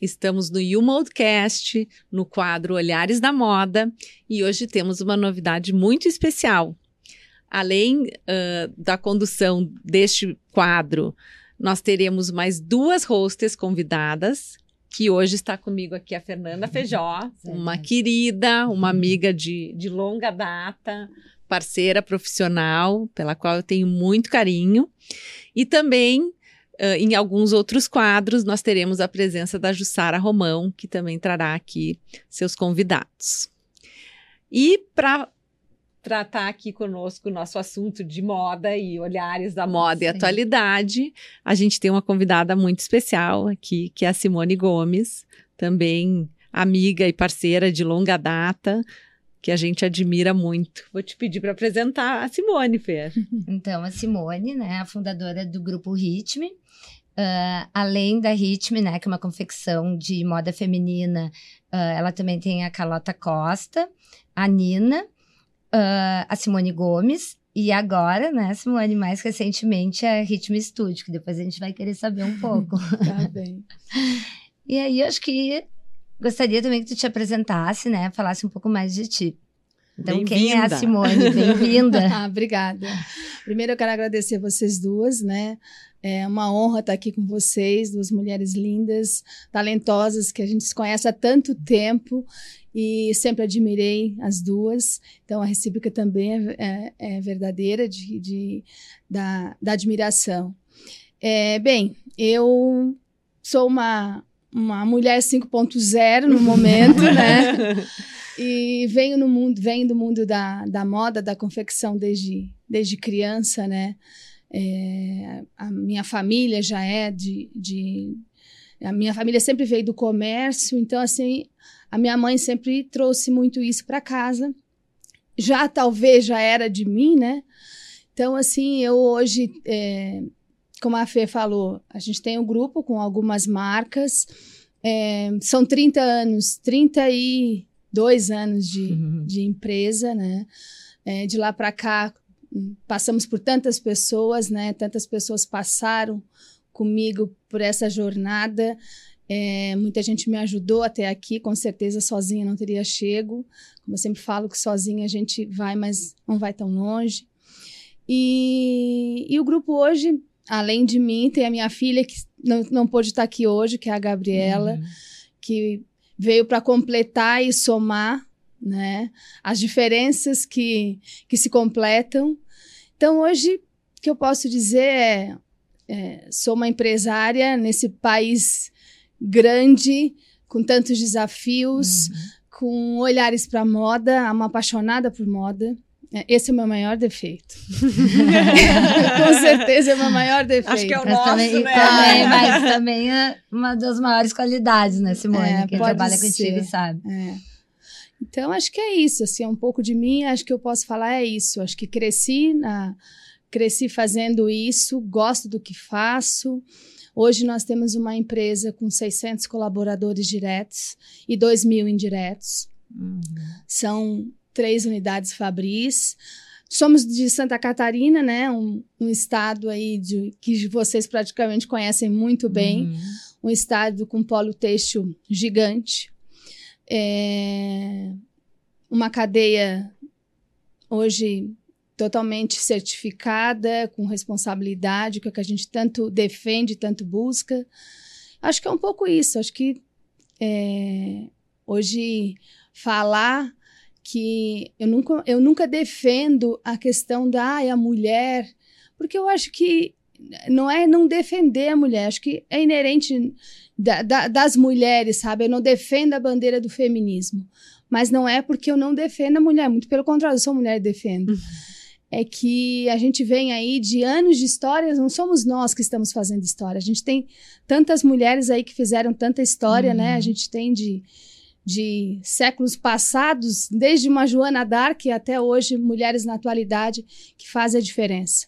Estamos no YouModcast, no quadro Olhares da Moda, e hoje temos uma novidade muito especial. Além uh, da condução deste quadro, nós teremos mais duas hostes convidadas, que hoje está comigo aqui a Fernanda Feijó, uma querida, uma amiga de, de longa data, parceira profissional, pela qual eu tenho muito carinho, e também Uh, em alguns outros quadros, nós teremos a presença da Jussara Romão, que também trará aqui seus convidados. E para tratar aqui conosco o nosso assunto de moda e olhares da moda Sim. e atualidade, a gente tem uma convidada muito especial aqui, que é a Simone Gomes, também amiga e parceira de longa data, que a gente admira muito. Vou te pedir para apresentar a Simone, Fer. Então, a Simone, né, a fundadora do grupo Ritme, Uh, além da Ritme, né, que é uma confecção de moda feminina, uh, ela também tem a Carlota Costa, a Nina, uh, a Simone Gomes e agora, né, Simone, mais recentemente a Ritme Studio, que depois a gente vai querer saber um pouco. tá bem. e aí, acho que gostaria também que tu te apresentasse, né, falasse um pouco mais de ti. Então, quem é a Simone? Bem-vinda. ah, obrigada. Primeiro, eu quero agradecer vocês duas, né? É uma honra estar aqui com vocês, duas mulheres lindas, talentosas, que a gente se conhece há tanto tempo e sempre admirei as duas. Então, a recíproca também é, é, é verdadeira de, de, da, da admiração. É, bem, eu sou uma, uma mulher 5.0 no momento, né? E venho no mundo, venho do mundo da, da moda, da confecção desde, desde criança, né? É, a minha família já é de, de. A minha família sempre veio do comércio, então, assim, a minha mãe sempre trouxe muito isso para casa. Já talvez já era de mim, né? Então, assim, eu hoje, é, como a Fê falou, a gente tem um grupo com algumas marcas. É, são 30 anos, 32 anos de, uhum. de empresa, né? É, de lá para cá, passamos por tantas pessoas, né? Tantas pessoas passaram comigo por essa jornada. É, muita gente me ajudou até aqui, com certeza sozinha não teria chego. Como eu sempre falo que sozinha a gente vai, mas não vai tão longe. E, e o grupo hoje, além de mim, tem a minha filha que não, não pôde estar aqui hoje, que é a Gabriela, uhum. que veio para completar e somar né? As diferenças que, que se completam. Então, hoje, o que eu posso dizer é, é sou uma empresária nesse país grande, com tantos desafios, uhum. com olhares para moda, uma apaixonada por moda. É, esse é o meu maior defeito. Com certeza é o meu maior defeito. Acho que é o nosso, também, né? Também, mas também é uma das maiores qualidades, né, Simone? É, Quem trabalha ser. contigo sabe. É. Então, acho que é isso, assim, é um pouco de mim, acho que eu posso falar é isso. Acho que cresci na cresci fazendo isso, gosto do que faço. Hoje nós temos uma empresa com 600 colaboradores diretos e 2 mil indiretos. Uhum. São três unidades Fabris. Somos de Santa Catarina, né? Um, um estado aí de, que vocês praticamente conhecem muito bem. Uhum. Um estado com polo têxtil gigante é uma cadeia hoje totalmente certificada, com responsabilidade, que é o que a gente tanto defende, tanto busca. Acho que é um pouco isso. Acho que é, hoje falar que eu nunca, eu nunca defendo a questão da ah, a mulher, porque eu acho que não é não defender a mulher, acho que é inerente da, da, das mulheres, sabe? Eu não defendo a bandeira do feminismo. Mas não é porque eu não defendo a mulher, muito pelo contrário, eu sou mulher e defendo. Uhum. É que a gente vem aí de anos de histórias, não somos nós que estamos fazendo história. A gente tem tantas mulheres aí que fizeram tanta história, uhum. né? A uhum. gente tem de, de séculos passados, desde uma Joana d'Arc até hoje, mulheres na atualidade que fazem a diferença.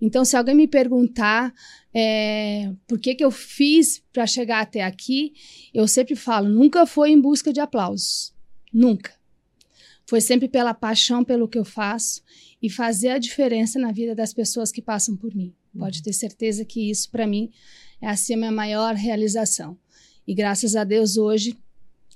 Então, se alguém me perguntar é, por que, que eu fiz para chegar até aqui, eu sempre falo: nunca foi em busca de aplausos. Nunca. Foi sempre pela paixão pelo que eu faço e fazer a diferença na vida das pessoas que passam por mim. Pode uhum. ter certeza que isso, para mim, é assim a minha maior realização. E graças a Deus hoje,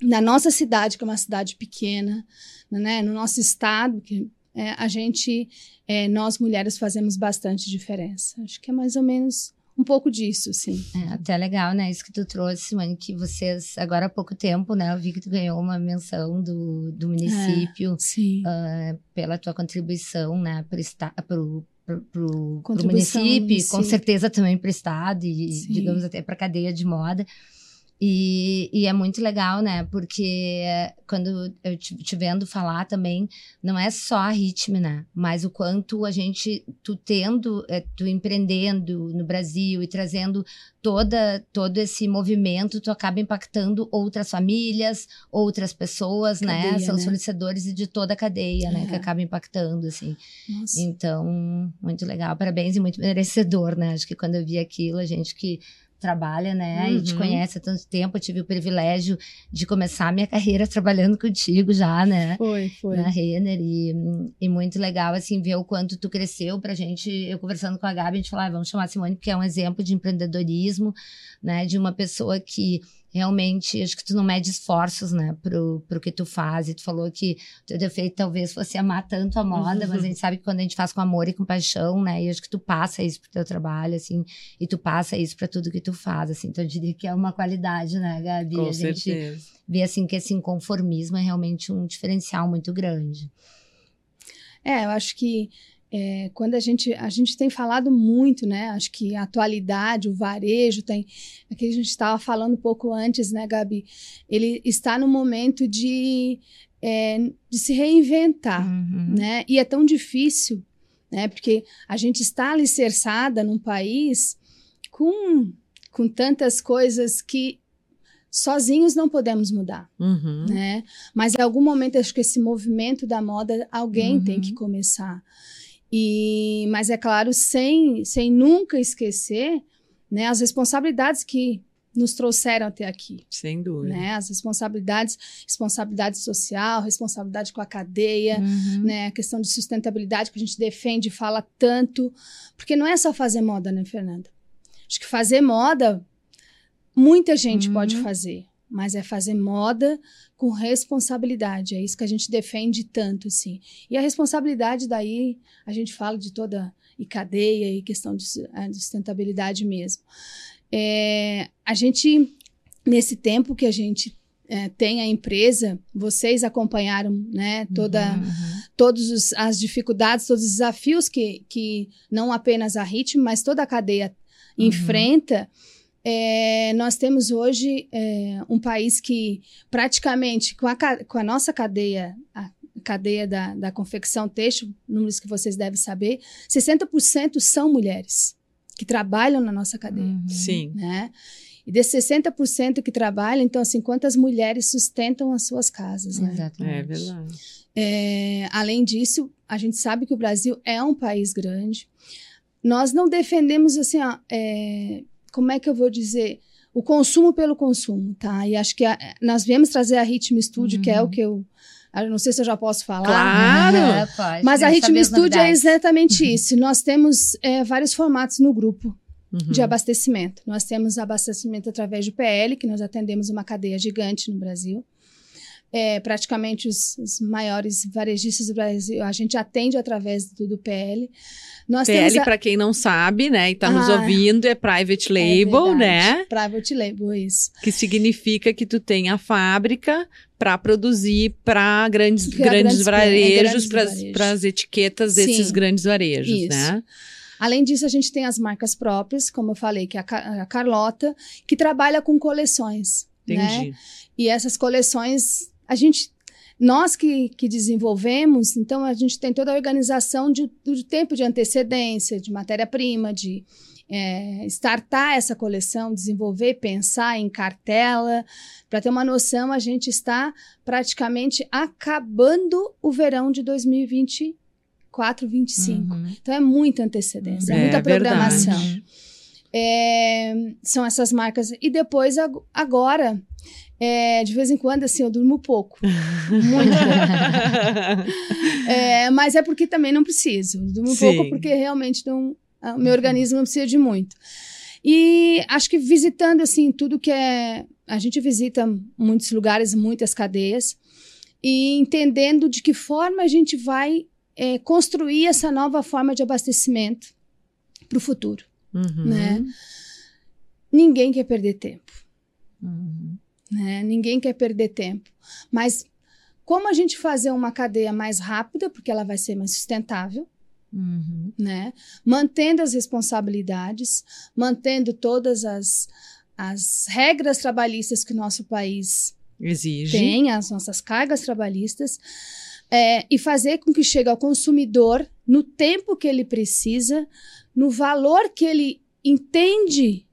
na nossa cidade, que é uma cidade pequena, né, no nosso estado, que é, a gente, é, nós mulheres fazemos bastante diferença. Acho que é mais ou menos um pouco disso, sim. É, até legal, né? Isso que tu trouxe, mãe, que vocês, agora há pouco tempo, né? Eu vi que tu ganhou uma menção do, do município uh, pela tua contribuição, né? Para o pro município, com certeza também para o Estado e, Sim. digamos, até para a cadeia de moda. E, e, é muito legal, né? Porque quando eu te, te, vendo falar também, não é só a ritmo, né? Mas o quanto a gente, tu tendo, é, tu empreendendo no Brasil e trazendo toda, todo esse movimento, tu acaba impactando outras famílias, outras pessoas, né? cadeia, né? São né? solicitadores de toda a cadeia, é. né? Que acaba impactando, assim. Nossa. Então, muito legal. Parabéns e muito merecedor, né? Acho que quando eu vi aquilo, a gente que trabalha, né? Uhum. E te conhece há tanto tempo. Eu tive o privilégio de começar a minha carreira trabalhando contigo já, né? Foi, foi. Na Renner. E, e muito legal, assim, ver o quanto tu cresceu pra gente. Eu conversando com a Gabi, a gente falou, ah, vamos chamar a Simone, porque é um exemplo de empreendedorismo, né? De uma pessoa que realmente, acho que tu não mede esforços, né, pro, pro que tu faz. E tu falou que o teu defeito talvez fosse amar tanto a moda, uhum. mas a gente sabe que quando a gente faz com amor e com paixão, né, e acho que tu passa isso pro teu trabalho, assim, e tu passa isso para tudo que tu faz, assim. Então eu diria que é uma qualidade, né, Gabi? Com a gente certeza. vê, assim, que esse inconformismo é realmente um diferencial muito grande. É, eu acho que é, quando a gente a gente tem falado muito, né? Acho que a atualidade, o varejo tem, aqui a gente estava falando um pouco antes, né, Gabi? Ele está no momento de é, de se reinventar, uhum. né? E é tão difícil, né? Porque a gente está alicerçada num país com com tantas coisas que sozinhos não podemos mudar, uhum. né? Mas em algum momento acho que esse movimento da moda alguém uhum. tem que começar. E, mas é claro, sem, sem nunca esquecer né, as responsabilidades que nos trouxeram até aqui. Sem dúvida. Né? As responsabilidades, responsabilidade social, responsabilidade com a cadeia, uhum. né? A questão de sustentabilidade que a gente defende e fala tanto. Porque não é só fazer moda, né, Fernanda? Acho que fazer moda, muita gente uhum. pode fazer mas é fazer moda com responsabilidade. É isso que a gente defende tanto, assim. E a responsabilidade daí, a gente fala de toda e cadeia e questão de, de sustentabilidade mesmo. É, a gente, nesse tempo que a gente é, tem a empresa, vocês acompanharam né, toda, uhum, uhum. todas as dificuldades, todos os desafios que, que não apenas a Ritmo, mas toda a cadeia uhum. enfrenta. É, nós temos hoje é, um país que praticamente, com a, com a nossa cadeia, a cadeia da, da confecção têxtil, números que vocês devem saber, 60% são mulheres que trabalham na nossa cadeia. Uhum. Sim. Né? E desses 60% que trabalham, então, assim, quantas mulheres sustentam as suas casas, né? Exatamente. É verdade. É, além disso, a gente sabe que o Brasil é um país grande. Nós não defendemos, assim, ó, é, como é que eu vou dizer? O consumo pelo consumo, tá? E acho que a, nós viemos trazer a Ritmo Studio, uhum. que é o uhum. que eu. Eu não sei se eu já posso falar. Claro! É, pode. Mas a Ritmo Studio é exatamente uhum. isso. Nós temos é, vários formatos no grupo. Uhum. de abastecimento. Nós temos abastecimento através do PL, que nós atendemos uma cadeia gigante no Brasil. É, praticamente os, os, maiores varejistas do Brasil, a gente atende através do, do PL. Nós PL, a... para quem não sabe, né, e está ah, nos ouvindo, é private é label, é né? Private label, isso. Que significa que tu tem a fábrica para produzir para grandes, grandes, grandes varejos, para as etiquetas Sim, desses grandes varejos, isso. né? Além disso, a gente tem as marcas próprias, como eu falei, que é a, a Carlota, que trabalha com coleções. Né? Entendi. Né? E essas coleções, a gente nós que, que desenvolvemos, então a gente tem toda a organização de, do tempo de antecedência, de matéria-prima, de é, startar essa coleção, desenvolver, pensar em cartela. Para ter uma noção, a gente está praticamente acabando o verão de 2024, 2025. Uhum. Então é muita antecedência, é, é muita programação. É, são essas marcas. E depois, agora, é, de vez em quando, assim, eu durmo pouco. Muito pouco. é, mas é porque também não preciso. Durmo Sim. pouco porque realmente não, o meu organismo não precisa de muito. E acho que visitando, assim, tudo que é a gente visita muitos lugares, muitas cadeias, e entendendo de que forma a gente vai é, construir essa nova forma de abastecimento para o futuro, Uhum. né? Ninguém quer perder tempo, Uhum. Né? Ninguém quer perder tempo, mas como a gente fazer uma cadeia mais rápida, porque ela vai ser mais sustentável, Uhum. né? Mantendo as responsabilidades, mantendo todas as, as regras trabalhistas que o nosso país Exige. tem, as nossas cargas trabalhistas, é, e fazer com que chegue ao consumidor no tempo que ele precisa, no valor que ele entende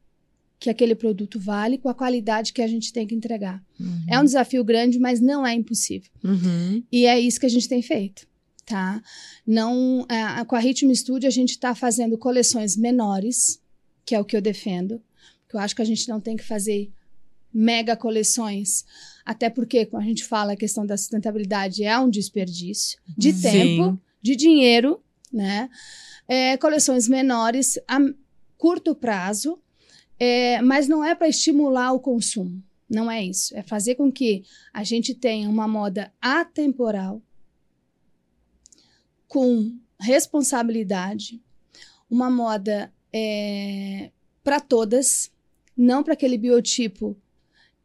que aquele produto vale, com a qualidade que a gente tem que entregar. Uhum. É um desafio grande, mas não é impossível. Uhum. E é isso que a gente tem feito, tá? Não, é, com a Ritmo Studio a gente está fazendo coleções menores, que é o que eu defendo, porque eu acho que a gente não tem que fazer mega coleções, até porque quando a gente fala a questão da sustentabilidade é um desperdício de Sim. tempo, de dinheiro, né? É, coleções menores a curto prazo, é, mas não é para estimular o consumo. Não é isso. É fazer com que a gente tenha uma moda atemporal, com responsabilidade, uma moda para todas, não para aquele biotipo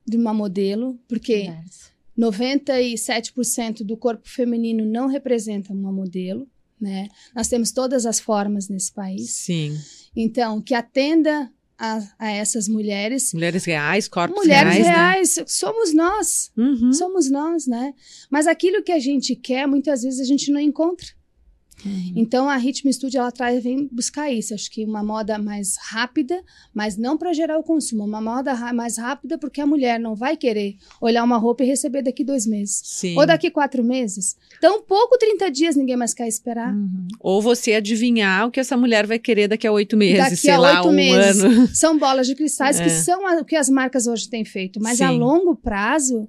de uma modelo, porque Diverso. 97% do corpo feminino não representa uma modelo, né? Nós temos todas as formas nesse país. Sim. Então, que atenda a, a essas mulheres. Mulheres reais, corpos Mulheres reais. reais, somos nós, Né? Uhum. somos nós, né? Mas aquilo que a gente quer, muitas vezes a gente não encontra. Uhum. Então a Ritmo Studio ela traz vem buscar isso, acho que uma moda mais rápida, mas não para gerar o consumo, uma moda mais rápida porque a mulher não vai querer olhar uma roupa e receber daqui dois meses Sim. ou daqui quatro meses. Tão pouco 30 dias ninguém mais quer esperar. Uhum. Ou você adivinhar o que essa mulher vai querer daqui a oito meses, Daqui sei a lá, oito um meses. ano. São bolas de cristais É. que são a- o que as marcas hoje têm feito, mas a Sim. longo prazo,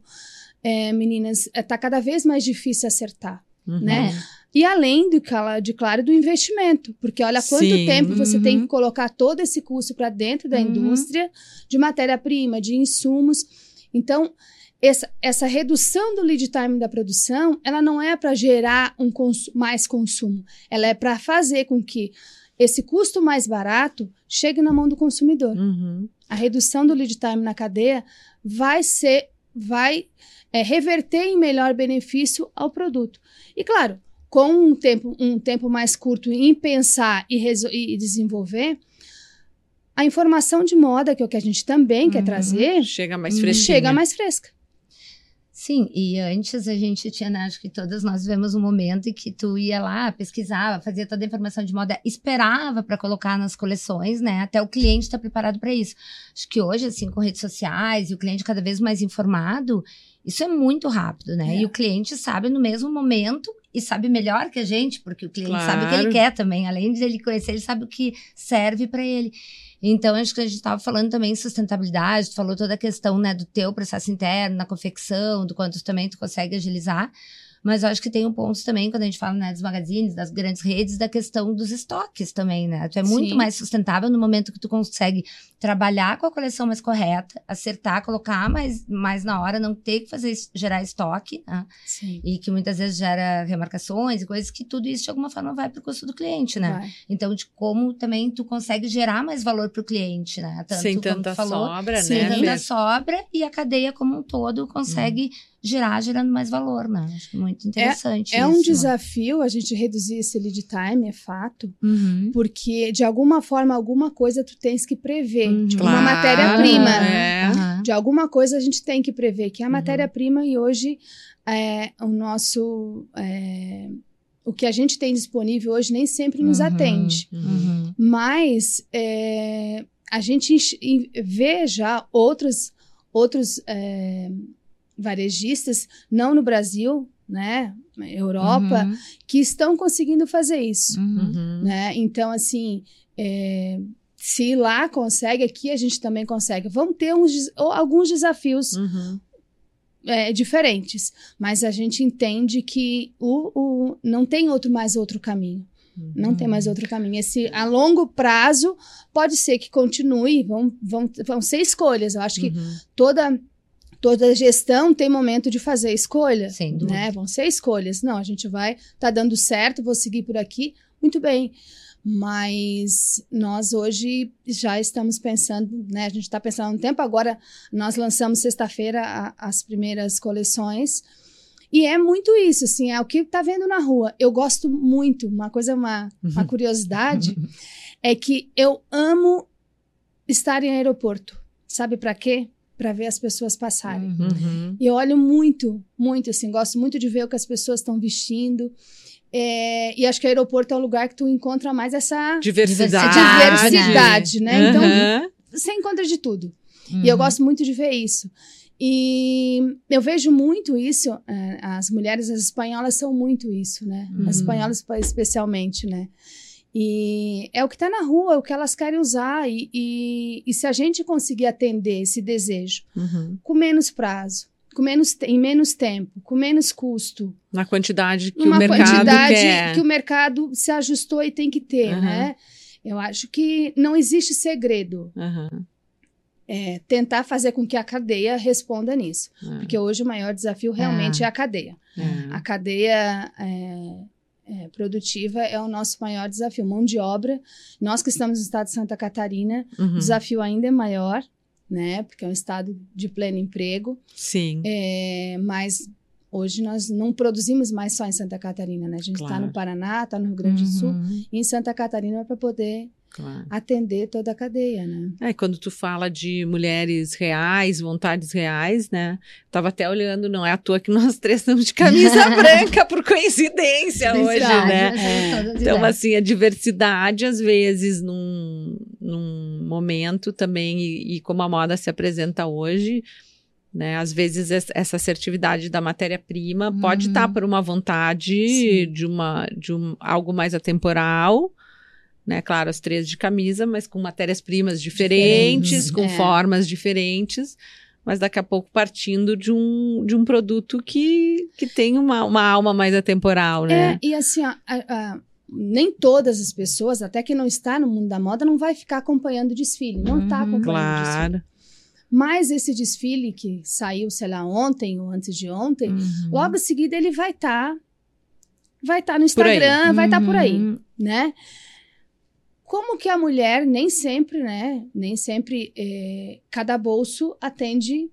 é, meninas, está cada vez mais difícil acertar. Uhum. Né? E além do, de claro, do investimento, porque olha quanto Sim. tempo você tem Uhum. que colocar todo esse custo para dentro da Uhum. indústria de matéria-prima, de insumos. Então, essa, essa redução do lead time da produção, ela não é para gerar um cons- mais consumo, ela é para fazer com que esse custo mais barato chegue na mão do consumidor. Uhum. A redução do lead time na cadeia vai ser, vai é, reverter em melhor benefício ao produto. E claro, com um tempo, um tempo mais curto em pensar e, e desenvolver, a informação de moda, que é o que a gente também quer Uhum. trazer, Chega mais fresquinha. chega mais fresca. Sim, e antes a gente tinha, né, acho que todas nós vivemos um momento em que tu ia lá, pesquisava, fazia toda a informação de moda, esperava para colocar nas coleções, né, até o cliente estar preparado para isso. Acho que hoje, assim, com redes sociais e o cliente cada vez mais informado, isso é muito rápido, né? É. E o cliente sabe no mesmo momento e sabe melhor que a gente, porque o cliente sabe o que Claro. ele quer também. Além de ele conhecer, ele sabe o que serve para ele. Então, acho que a gente estava falando também em sustentabilidade, tu falou toda a questão, né, do teu processo interno, na confecção, do quanto também tu consegue agilizar. Mas eu acho que tem um ponto também, quando a gente fala né, dos magazines, das grandes redes, da questão dos estoques também, né? Tu é muito Sim. mais sustentável no momento que tu consegue trabalhar com a coleção mais correta, acertar, colocar mais, mais na hora, não ter que fazer gerar estoque, né? Sim. E que muitas vezes gera remarcações e coisas que tudo isso de alguma forma vai pro custo do cliente, né? Vai. Então, de como também tu consegue gerar mais valor pro cliente, né? Tanto Sem como tu tanta falou, sobra, Sim, né? sem tanta sobra e a cadeia como um todo consegue gerar, gerando mais valor, né? Acho muito interessante É um isso, né? desafio a gente reduzir esse lead time, é fato, Uhum. porque de alguma forma, alguma coisa tu tens que prever. Uhum. Tipo, Claro, uma matéria-prima. é. Aham. De alguma coisa a gente tem que prever, que é a Uhum. matéria-prima e hoje é, o nosso. é, o que a gente tem disponível hoje nem sempre nos Uhum. atende. Uhum. Mas é, a gente vê já outros, outros é, varejistas, não no Brasil, né? Europa, Uhum. que estão conseguindo fazer isso. Uhum. Uhum. Né? Então, assim, é, se lá consegue, aqui a gente também consegue. Vamos ter uns, alguns desafios Uhum. é, diferentes, mas a gente entende que o, o- não tem outro mais outro caminho. Não tem mais outro caminho. Esse a longo prazo pode ser que continue, vão, vão, vão ser escolhas. Eu acho que Uhum. toda toda gestão tem momento de fazer escolha, Sem dúvida. né? Vão ser escolhas. Não, a gente vai, tá dando certo, vou seguir por aqui, muito bem. Mas nós hoje já estamos pensando, né? A gente está pensando há um tempo. Agora nós lançamos sexta-feira as primeiras coleções. E é muito isso, assim, é o que tá vendo na rua. Eu gosto muito, uma coisa, uma, uma curiosidade, é que eu amo estar em aeroporto. Sabe para quê? Para ver as pessoas passarem. Uhum. Uhum. E eu olho muito, muito, assim, gosto muito de ver o que as pessoas estão vestindo. É, e acho que o aeroporto é o lugar que tu encontra mais essa Diversidade. diversidade, né? Então, Uhum. você encontra de tudo. Uhum. E eu gosto muito de ver isso. E eu vejo muito isso, é, as mulheres as espanholas são muito isso, né? As Uhum. espanholas especialmente, né? E é o que está na rua, é o que elas querem usar. E, e, e se a gente conseguir atender esse desejo Uhum. com menos prazo, com menos, em menos tempo, com menos custo, Na quantidade que o mercado quantidade quer. que o mercado se ajustou e tem que ter, Aham. né? Eu acho que não existe segredo. Aham. É, tentar fazer com que a cadeia responda nisso. É. Porque hoje o maior desafio realmente Ah. é a cadeia. É. A cadeia é, é, produtiva é o nosso maior desafio. Mão de obra. Nós que estamos no estado de Santa Catarina, Uhum. o desafio ainda é maior, né? Porque é um estado de pleno emprego. Sim. É, mas hoje nós não produzimos mais só em Santa Catarina, né? A gente está Claro. no Paraná, está no Rio Grande do Sul. Uhum. E em Santa Catarina para poder Claro. atender toda a cadeia, né? É, quando tu fala de mulheres reais, vontades reais, né? Tava até olhando, não é à toa que nós três estamos de camisa branca, por coincidência hoje, né? É. todas Então, assim, a diversidade, às vezes, num, num momento também, e, e como a moda se apresenta hoje, né? Às vezes es- essa assertividade da matéria-prima pode Uhum. estar por uma vontade Sim. de uma de um, algo mais atemporal, né? Claro, as três de camisa, mas com matérias-primas diferentes, Diferentes, com é. formas diferentes. Mas daqui a pouco partindo de um, de um produto que, que tem uma, uma alma mais atemporal, né? É, e assim, ó, a- a- nem todas as pessoas, até que não está no mundo da moda, não vai ficar acompanhando o desfile. Não está Uhum. acompanhando o desfile. Claro. Mas esse desfile que saiu, sei lá, ontem ou antes de ontem, Uhum. logo em seguida ele vai estar. vai estar no Por aí. Instagram, vai estar por aí, Uhum. né? Como que a mulher nem sempre, né? Nem sempre eh, cada bolso atende,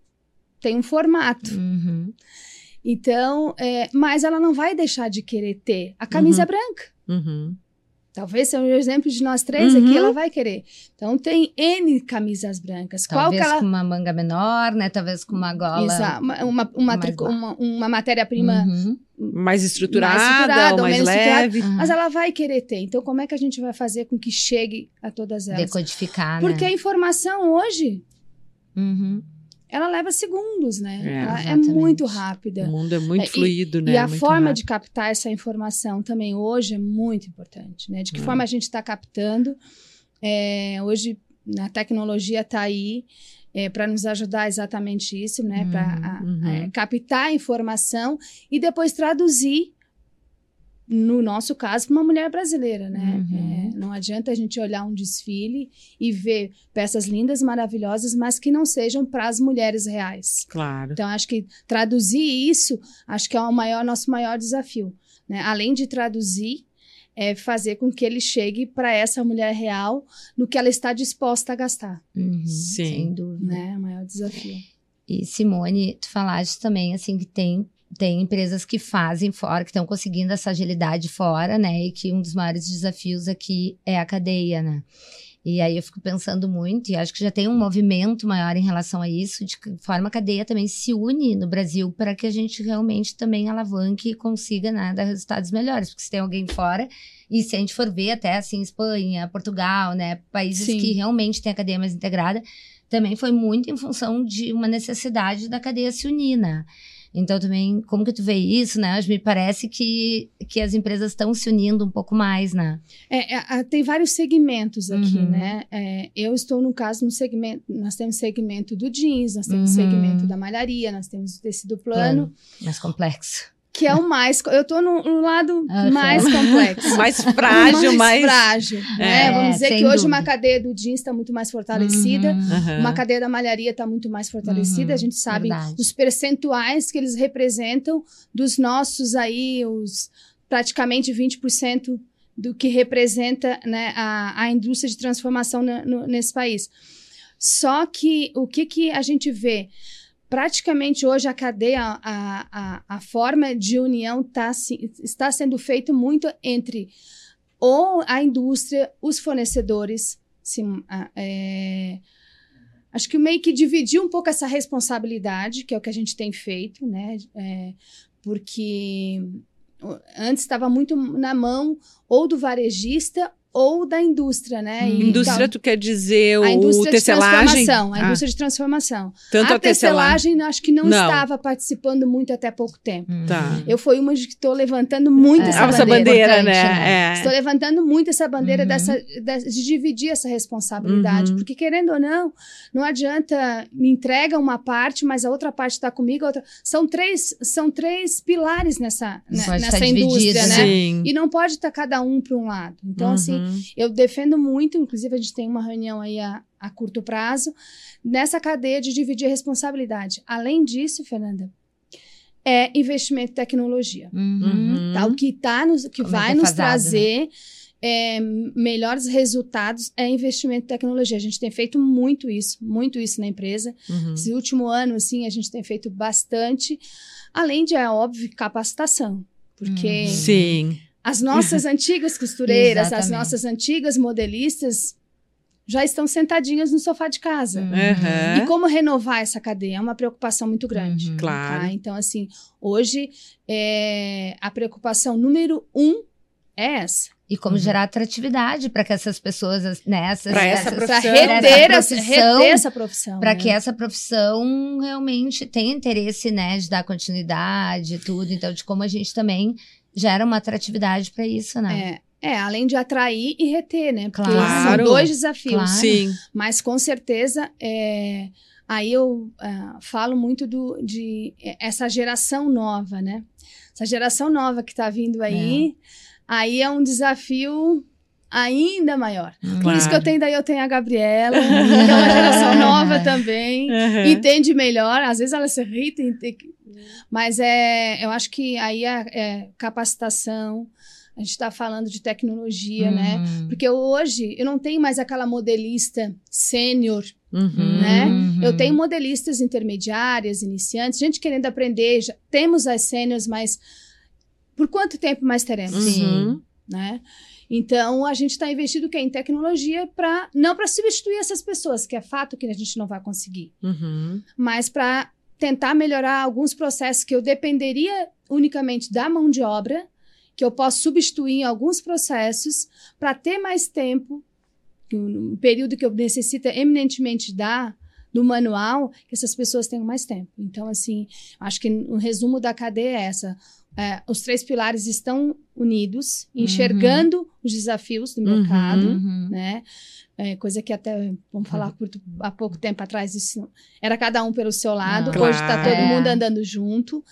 tem um formato. Uhum. Então, é, mas ela não vai deixar de querer ter a camisa Uhum. branca. Uhum. Talvez seja um exemplo de nós três Uhum. aqui, ela vai querer. Então, tem N camisas brancas. Qual Talvez que ela. com uma manga menor, né? Talvez com uma gola. Exa- uma, uma, uma, uma, uma matéria-prima, Uhum. Mais estruturada, estruturada, ou ou mais menos leve. Uhum. mas ela vai querer ter. Então, como é que a gente vai fazer com que chegue a todas elas? Decodificar, Porque a né? informação hoje, Uhum. ela leva segundos, né? É, ela é muito O rápida. mundo é muito É, e- fluido, né? E a Muito forma rápido. de captar essa informação também hoje é muito importante, né? De que É. forma a gente está captando. É, hoje a tecnologia está aí para nos ajudar exatamente isso, né? Para Uhum. captar a informação e depois traduzir, no nosso caso, para uma mulher brasileira, né? Uhum. É, não adianta a gente olhar um desfile e ver peças lindas, maravilhosas, mas que não sejam para as mulheres reais. Claro. Então, acho que traduzir isso, acho que é o maior, nosso maior desafio. Né? Além de traduzir, é fazer com que ele chegue para essa mulher real no que ela está disposta a gastar. Uhum. Sim. Sem dúvida. Né? É o maior desafio. E Simone, tu falaste também assim que tem tem empresas que fazem fora, que estão conseguindo essa agilidade fora, né? E que um dos maiores desafios aqui é a cadeia, né? E aí eu fico pensando muito, e acho que já tem um movimento maior em relação a isso, de que forma a cadeia também se une no Brasil para que a gente realmente também alavanque e consiga né, dar resultados melhores. Porque se tem alguém fora, e se a gente for ver até assim, Espanha, Portugal, né? Países Sim. que realmente têm a cadeia mais integrada, também foi muito em função de uma necessidade da cadeia se unir, né? Então, também, como que tu vê isso, né? Me parece que, que as empresas estão se unindo um pouco mais, né? É, é, tem vários segmentos aqui, Uhum. né? É, eu estou, no caso, no segmento. Nós temos segmento do jeans, nós temos Uhum. segmento da malharia, nós temos o tecido plano. Mais complexo. Que é o mais. Eu tô no, no lado mais complexo. mais frágil, mais. frágil. né? É, Vamos dizer que hoje dúvida. uma cadeia do jeans está muito mais fortalecida. Uhum. Uma cadeia da malharia está muito mais fortalecida. Uhum, a gente sabe verdade. os percentuais que eles representam dos nossos aí, os praticamente 20% do que representa né, a, a indústria de transformação na- no- nesse país. Só que o que, que a gente vê? Praticamente hoje a cadeia, a, a, a forma de união tá, está sendo feito muito entre ou a indústria, os fornecedores, a- é, acho que meio que dividir um pouco essa responsabilidade, que é o que a gente tem feito, né? É, porque antes estava muito na mão ou do varejista ou da indústria, né? E Indústria, então, tu quer dizer a o indústria de tecelagem? transformação, a Ah, indústria de transformação. tanto a a tecelagem. tecelagem acho que não, Não. estava participando muito até pouco tempo. Uhum. Tá. Eu fui uma de que estou levantando muito É. essa Ah, essa bandeira. bandeira, né? Né? É. Estou levantando muito essa bandeira Uhum. dessa, de, dividir essa responsabilidade. Uhum. Porque, querendo ou não, não adianta me entrega uma parte, mas a outra parte está comigo. A outra... São, três, são três pilares nessa, né, nessa estar indústria, dividido, né? Sim. E não pode estar cada um para um lado. Então, assim, Uhum. Eu defendo muito, inclusive a gente tem uma reunião aí a, a curto prazo, nessa cadeia de dividir a responsabilidade. Além disso, Fernanda, é investimento em tecnologia. Uhum. Uhum. Tá? O que, tá nos, que Como é vai é nos fazado, trazer é, melhores resultados é investimento em tecnologia. A gente tem feito muito isso, muito isso na empresa. Uhum. Esse último ano, assim, a gente tem feito bastante, além de, é óbvio, capacitação. Porque Uhum. Sim. As nossas antigas costureiras, as nossas antigas modelistas já estão sentadinhas no sofá de casa. Uhum. Aham. E como renovar essa cadeia? É uma preocupação muito grande. Uhum. Claro. tá? Então, assim, hoje é, a preocupação número um é essa. E como Uhum. gerar atratividade para que essas pessoas, né, essas, Pra essa profissão. reter, essa profissão, reter essa profissão. para né? que essa profissão realmente tenha interesse, né, de dar continuidade e tudo. Então, de como a gente também gera uma atratividade para isso, né? É, é, além de atrair e reter, né? Porque Claro. são dois desafios. Claro. Sim. Mas com certeza, é, aí eu ah, falo muito do, de é, essa geração nova, né? Essa geração nova que está vindo aí, aí é um desafio ainda maior. Por isso que eu Claro. tenho daí eu tenho a Gabriela, que é uma geração nova também, Aham. entende melhor. Às vezes ela se irrita, mas é, eu acho que aí é, é capacitação. A gente está falando de tecnologia, né? Uhum. Porque hoje eu não tenho mais aquela modelista sênior, Uhum. né? Uhum. Eu tenho modelistas intermediárias, iniciantes, gente querendo aprender. Já temos as sêniores, mas por quanto tempo mais teremos, Sim. Uhum. né? Então a gente está investindo em tecnologia para não para substituir essas pessoas, que é fato que a gente não vai conseguir, Uhum. mas para tentar melhorar alguns processos que eu dependeria unicamente da mão de obra, que eu posso substituir em alguns processos para ter mais tempo, um período que eu necessito eminentemente dar no manual, que essas pessoas tenham mais tempo. Então, assim, acho que o resumo da cadeia é essa. É, os três pilares estão unidos, enxergando os desafios do Uhum. mercado, Uhum. né? É, coisa que até, vamos falar curto, há pouco tempo atrás, isso era cada um pelo seu lado, Não. hoje está todo Claro. mundo andando junto.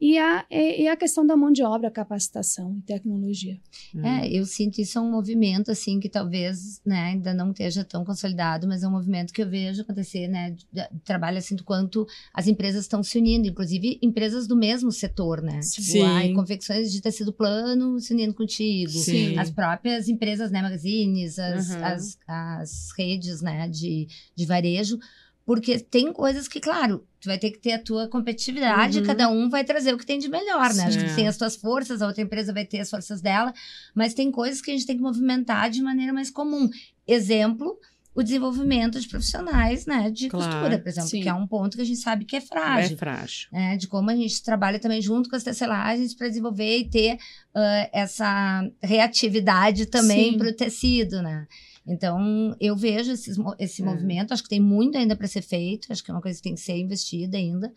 E a, e a questão da mão de obra, capacitação e tecnologia. É, eu sinto isso é um movimento, assim, que talvez, né, ainda não esteja tão consolidado, mas é um movimento que eu vejo acontecer, né, trabalho, assim, do quanto as empresas estão se unindo, inclusive empresas do mesmo setor, né? Tipo, Sim. ai, confecções de tecido plano se unindo contigo. Sim. As próprias empresas, né, magazines, as, Uhum. as, as redes, né, de, de varejo, porque tem coisas que, claro, tu vai ter que ter a tua competitividade, Uhum. cada um vai trazer o que tem de melhor, né? Acho que tu tem as tuas forças, a outra empresa vai ter as forças dela, mas tem coisas que a gente tem que movimentar de maneira mais comum. Exemplo, o desenvolvimento de profissionais, né, de Claro, costura, por exemplo, sim. que é um ponto que a gente sabe que é É frágil frágil. né, de como a gente trabalha também junto com as tecelagens para desenvolver e ter ah, essa reatividade também Sim. para o tecido, né? Então, eu vejo esses esse É. movimento, acho que tem muito ainda para ser feito, acho que é uma coisa que tem que ser investida ainda,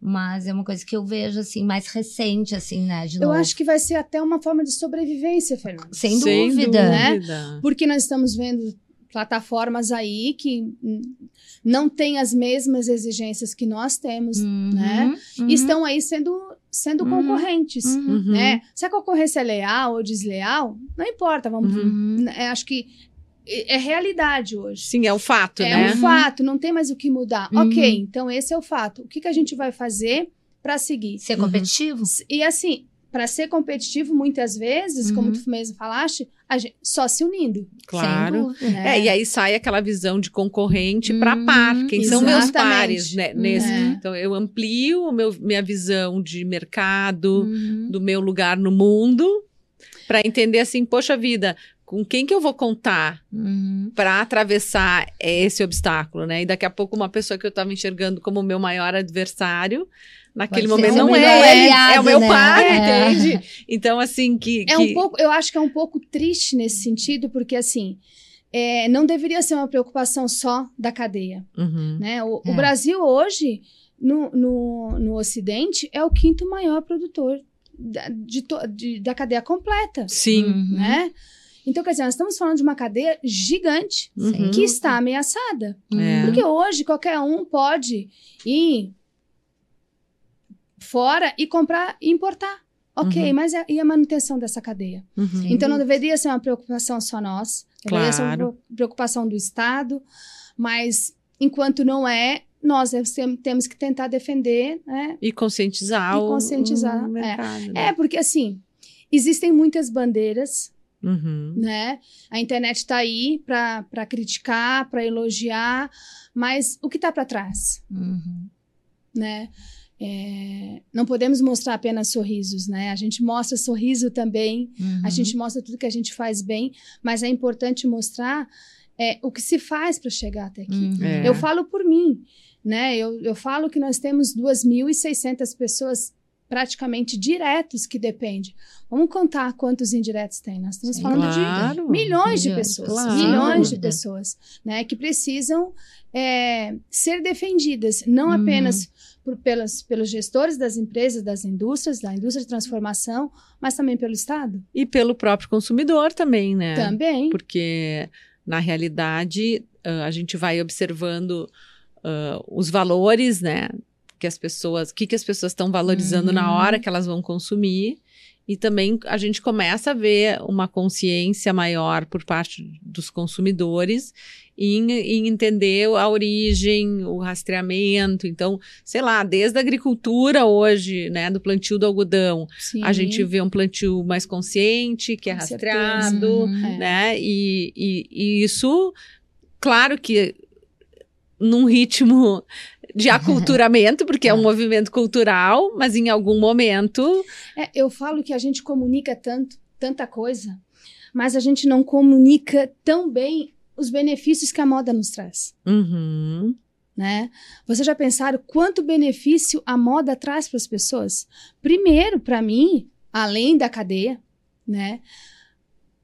mas é uma coisa que eu vejo, assim, mais recente, assim, né, de Eu novo. acho que vai ser até uma forma de sobrevivência, Fernanda. Sem, Sem dúvida. né? dúvida. Porque nós estamos vendo plataformas aí que não têm as mesmas exigências que nós temos, Uhum, né? uhum. e estão aí sendo sendo Uhum. concorrentes. Uhum. Né? Se a concorrência é leal ou desleal, não importa. Vamos, Uhum. é, acho que é é realidade hoje. Sim, é o fato, É né? um fato, não tem mais o que mudar. Uhum. Ok, então esse é o fato. O que, que a gente vai fazer para seguir? Ser competitivo? E assim, para ser competitivo, muitas vezes, como Uhum. tu mesmo falaste, a gente, só se unindo. Claro. Né? É, e aí sai aquela visão de concorrente para Hum, par. Quem são meus exatamente. pares, né? Nesse. É. Então, eu amplio meu, minha visão de mercado, Uhum. do meu lugar no mundo, para entender assim, poxa vida, com quem que eu vou contar Uhum. para atravessar esse obstáculo, né? E daqui a pouco uma pessoa que eu estava enxergando como o meu maior adversário, naquele Pode momento não é, ele, é aliado, o meu né? pai, É. entende? Então assim que, É que- um pouco, eu acho que é um pouco triste nesse sentido, porque assim, é, não deveria ser uma preocupação só da cadeia. Uhum. Né? O, o É. Brasil hoje, no, no, no Ocidente, é o quinto maior produtor da, de to- de- da cadeia completa. Sim. Uhum. Né? Então, quer dizer, nós estamos falando de uma cadeia gigante Uhum. que está ameaçada. É. Porque hoje qualquer um pode ir fora e comprar e importar. Ok, Uhum. mas e a- manutenção dessa cadeia? Uhum. Então não deveria ser uma preocupação só nós, deveria ser uma Claro. preocupação do Estado, mas enquanto não é, nós tem- temos que tentar defender, né? E conscientizar, E o- conscientizar, o, é. mercado. né? É, porque assim, existem muitas bandeiras, Uhum. né? A internet está aí para criticar, para elogiar, mas o que está para trás, Uhum. né? É, não podemos mostrar apenas sorrisos, né? A gente mostra sorriso também, Uhum. a gente mostra tudo que a gente faz bem, mas é importante mostrar é, o que se faz para chegar até aqui. Uhum. É. Eu falo por mim, né? Eu, eu falo que nós temos 2.600 pessoas praticamente diretos que dependem. Vamos contar quantos indiretos tem. Nós estamos Sim. falando de Claro. milhões de Milhões, pessoas, claro. milhões de pessoas, né, que precisam é, ser defendidas, não Uhum. apenas por, pelas, pelos gestores das empresas, das indústrias, da indústria de transformação, mas também pelo Estado. E pelo próprio consumidor também, né? Também. Porque, na realidade, a gente vai observando ah, os valores, né? Que as pessoas, o que, que as pessoas estão valorizando na Uhum. hora que elas vão consumir. E também a gente começa a ver uma consciência maior por parte dos consumidores em, em entender a origem, o rastreamento. Então, sei lá, desde a agricultura hoje, né, do plantio do algodão, Sim. a gente vê um plantio mais consciente, que é Com rastreado, Uhum. É. né? E, e, e isso, claro que num ritmo de aculturamento, porque é um movimento cultural, mas em algum momento. É, eu falo que a gente comunica tanto, tanta coisa, mas a gente não comunica tão bem os benefícios que a moda nos traz. Uhum, Né? Vocês já pensaram quanto benefício a moda traz para as pessoas? Primeiro, para mim, além da cadeia, né?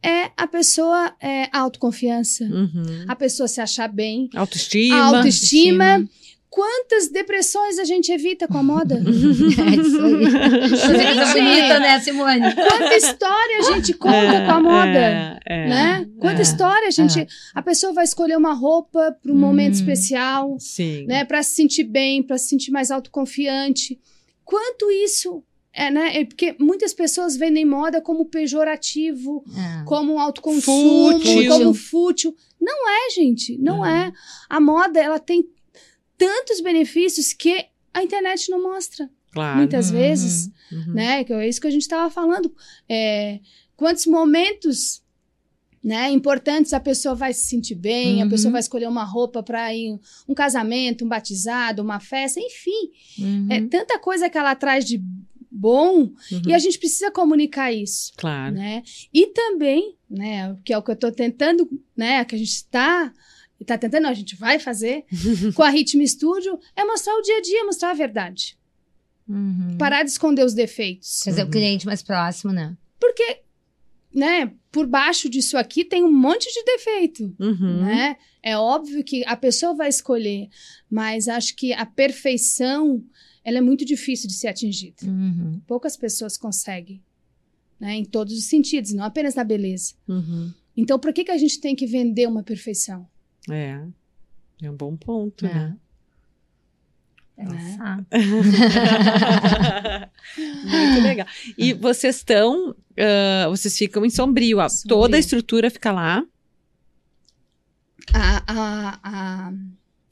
É a pessoa é, autoconfiança, uhum. a pessoa se achar bem, Autoestima. a autoestima. autoestima. Quantas depressões a gente evita com a moda? É isso aí. Coisa bonita, né, Simone? Quanta história a gente conta com a moda? É, é, né? Quanta é. história a gente. A pessoa vai escolher uma roupa para um Hum. momento especial, Sim. né? Para se sentir bem, para se sentir mais autoconfiante. Quanto isso é, né? É porque muitas pessoas vendem moda como pejorativo, É. como um autoconsumo, Fútil. como fútil. Não é, gente. Não Uhum. é. A moda ela tem tantos benefícios que a internet não mostra. Claro. Muitas Uhum. vezes Uhum. né? Que é isso que a gente estava falando. É, quantos momentos né, importantes a pessoa vai se sentir bem, a Uhum. pessoa vai escolher uma roupa para ir um casamento, um batizado, uma festa, enfim. Uhum. É tanta coisa que ela traz de bom Uhum. e a gente precisa comunicar isso. Claro. Né? E também, né, que é o que eu estou tentando, né, que a gente está tá tentando, não, a gente vai fazer com a Ritmo Studio, é mostrar o dia a dia, mostrar a verdade. Uhum. Parar de esconder os defeitos. Trazer Uhum. o cliente mais próximo, né? Porque, né, por baixo disso aqui tem um monte de defeito, Uhum. né? É óbvio que a pessoa vai escolher, mas acho que a perfeição, ela é muito difícil de ser atingida. Uhum. Poucas pessoas conseguem, né, em todos os sentidos, não apenas na beleza. Uhum. Então, por que que a gente tem que vender uma perfeição? É. É um bom ponto, É. né? Pensar. Muito legal. E vocês estão, ah, vocês ficam em Sombrio, ó. Sombrio. toda a estrutura fica lá. A, a, a,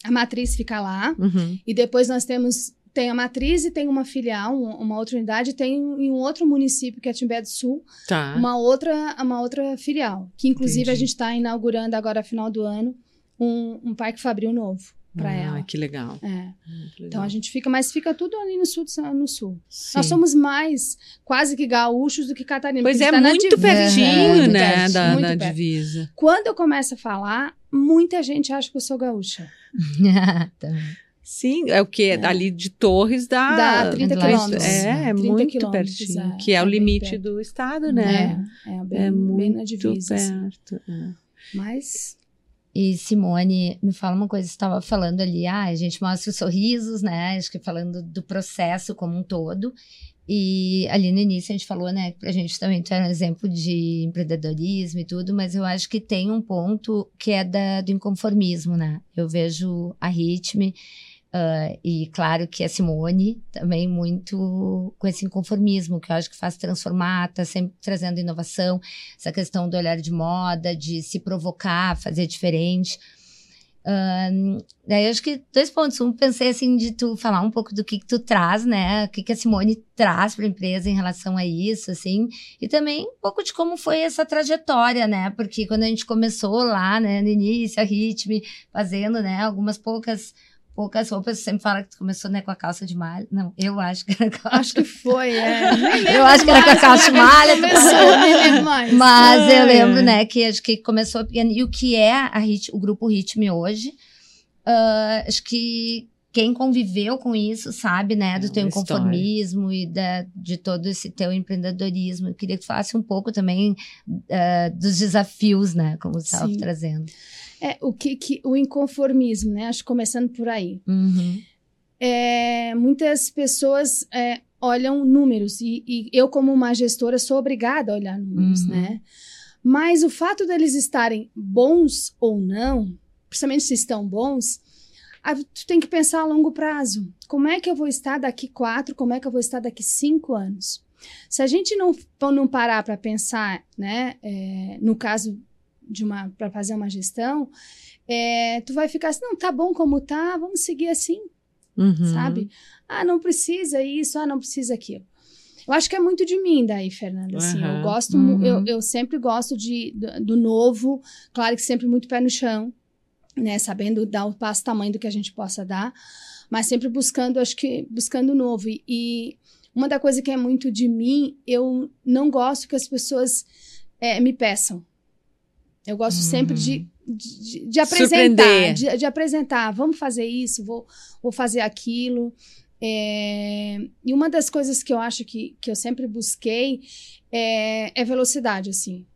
a matriz fica lá. Uhum. E depois nós temos tem a matriz e tem uma filial, um- uma outra unidade, tem em um outro município que é Timbé do Sul, Tá. uma outra uma outra filial, que inclusive a Entendi. gente está inaugurando agora final do ano um, um parque fabril novo para ah, ela. que legal. É. Muito Então legal. a gente fica, mas fica tudo ali no sul, no sul. Sim. Nós somos mais quase que gaúchos do que catarinos. Pois é, tá muito divisa. pertinho, Muito né, perto, da, muito da perto. divisa. Quando eu começo a falar, muita gente acha que eu sou gaúcha. Também. Sim, é o que? É. Ali de Torres dá... Dá 30 lá, quilômetros. É, é 30 muito pertinho. é, que é, o é bem limite do estado, né? É, é bem, É, bem muito na divisa. assim. perto. é. Mas E Simone, me fala uma coisa, você estava falando ali, ah, a gente mostra os sorrisos, né? Acho que falando do processo como um todo. E ali no início a gente falou, né, a gente também tem um exemplo de empreendedorismo e tudo, mas eu acho que tem um ponto que é da, do inconformismo, né? Eu vejo a Ritme, ah, e claro que a Simone também muito com esse inconformismo, que eu acho que faz transformar, tá sempre trazendo inovação, essa questão do olhar de moda, de se provocar, fazer diferente. Ahn, daí acho que dois pontos. Um, pensei assim de tu falar um pouco do que, que tu traz, né? O que, que a Simone traz para a empresa em relação a isso, assim. E também um pouco de como foi essa trajetória, né? Porque quando a gente começou lá, né, no início, a Ritme, fazendo, né, algumas poucas. Poucas roupas, você sempre fala que tu começou, né, com a calça de malha. Não, eu acho que era calça. acho que foi, é. Eu acho que era com a calça de é que malha, tu Começou, mais. Mas eu lembro, né, que acho que começou pequeno. E o que é a Rit- o grupo Ritme hoje? ah, acho que quem conviveu com isso sabe, né, do É teu uma história. inconformismo e da, de todo esse teu empreendedorismo. Eu queria que tu falasse um pouco também ah, dos desafios, né, como você estava Sim. É, o que, que o inconformismo, né? Acho que começando por aí. Uhum. É, muitas pessoas é, olham números e, e eu como uma gestora sou obrigada a olhar números, Uhum. né? Mas o fato deles estarem bons ou não, principalmente se estão bons, ah, tu tem que pensar a longo prazo. Como é que eu vou estar daqui quatro? Como é que eu vou estar daqui cinco anos? Se a gente não, não parar para pensar, né, é, no caso de uma para fazer uma gestão, é, tu vai ficar assim, não, tá bom como tá, vamos seguir assim Uhum. sabe? Ah, não precisa isso, ah, não precisa aquilo. Eu acho que é muito de mim daí, Fernanda. Assim, Aham. eu gosto, Uhum. eu, eu sempre gosto de, do, do novo, claro que sempre muito pé no chão, né? Sabendo dar o passo tamanho do que a gente possa dar, mas sempre buscando, acho que buscando o novo. E, e uma da coisa que é muito de mim, eu não gosto que as pessoas eh, me peçam. Eu gosto sempre de, de, de- apresentar, de, de apresentar. Vamos fazer isso, vou, vou fazer aquilo. É, e uma das coisas que eu acho que, que eu sempre busquei é, é velocidade, assim.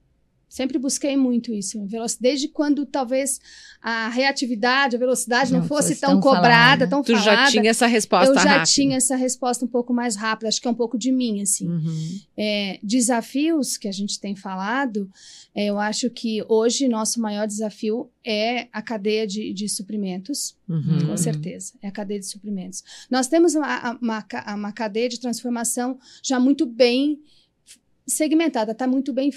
Sempre busquei muito isso. Desde quando talvez a reatividade, a velocidade não, Não fosse fosse tão, tão cobrada, falada. tão Tu falada. já tinha essa resposta eu já rápida. tinha essa resposta um pouco mais rápida. Acho que é um pouco de mim, assim. Uhum. É, desafios que a gente tem falado, é, eu acho que hoje nosso maior desafio é a cadeia de, de suprimentos, Uhum. com certeza, é a cadeia de suprimentos. Nós temos uma, uma, uma cadeia de transformação já muito bem segmentada, está muito bem,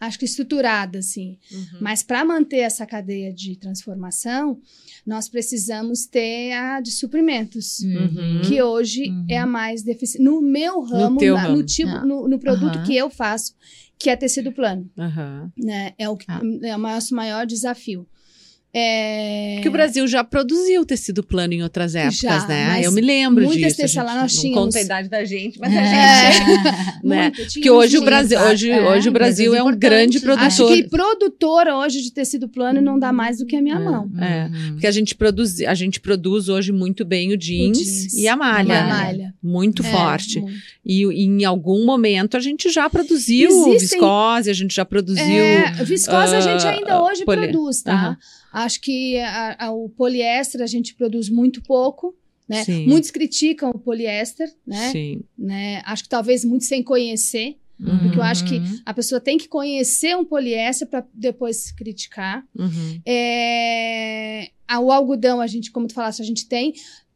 acho que estruturada, assim. Uhum. Mas para manter essa cadeia de transformação, nós precisamos ter a de suprimentos Uhum. que hoje Uhum. é a mais deficiente. No meu ramo, teu na- ramo. no tipo, Ah. no, no produto que eu faço, que é tecido plano, né? É o, que, Ah. é o nosso maior desafio. É... Porque o Brasil já produziu tecido plano em outras épocas, Já, né? Eu me lembro muitas disso. a lá gente nós não tínhamos. conta a idade da gente, mas a É. gente... né? Muito, Porque hoje o. Brasil, hoje, É, hoje o Brasil é um empresas grande importantes, Acho produtor. que produtora hoje de tecido plano não dá mais do que a minha É. mão. É. Porque a gente produz, a gente produz hoje muito bem o jeans, jeans. e a malha. E a né? malha. Muito É, forte. muito. E, e em algum momento a gente já produziu Existem- viscose, a gente já produziu. É, viscose a gente ah, ainda hoje poli- produz, tá? Aham. Acho que a- a- o poliéster a gente produz muito pouco, né? Muitos criticam o poliéster, né? Né? Acho que talvez muitos sem conhecer, Uhum. porque eu acho que a pessoa tem que conhecer um poliéster para depois criticar. Uhum. É, o algodão, a gente, como tu falaste, a gente tem.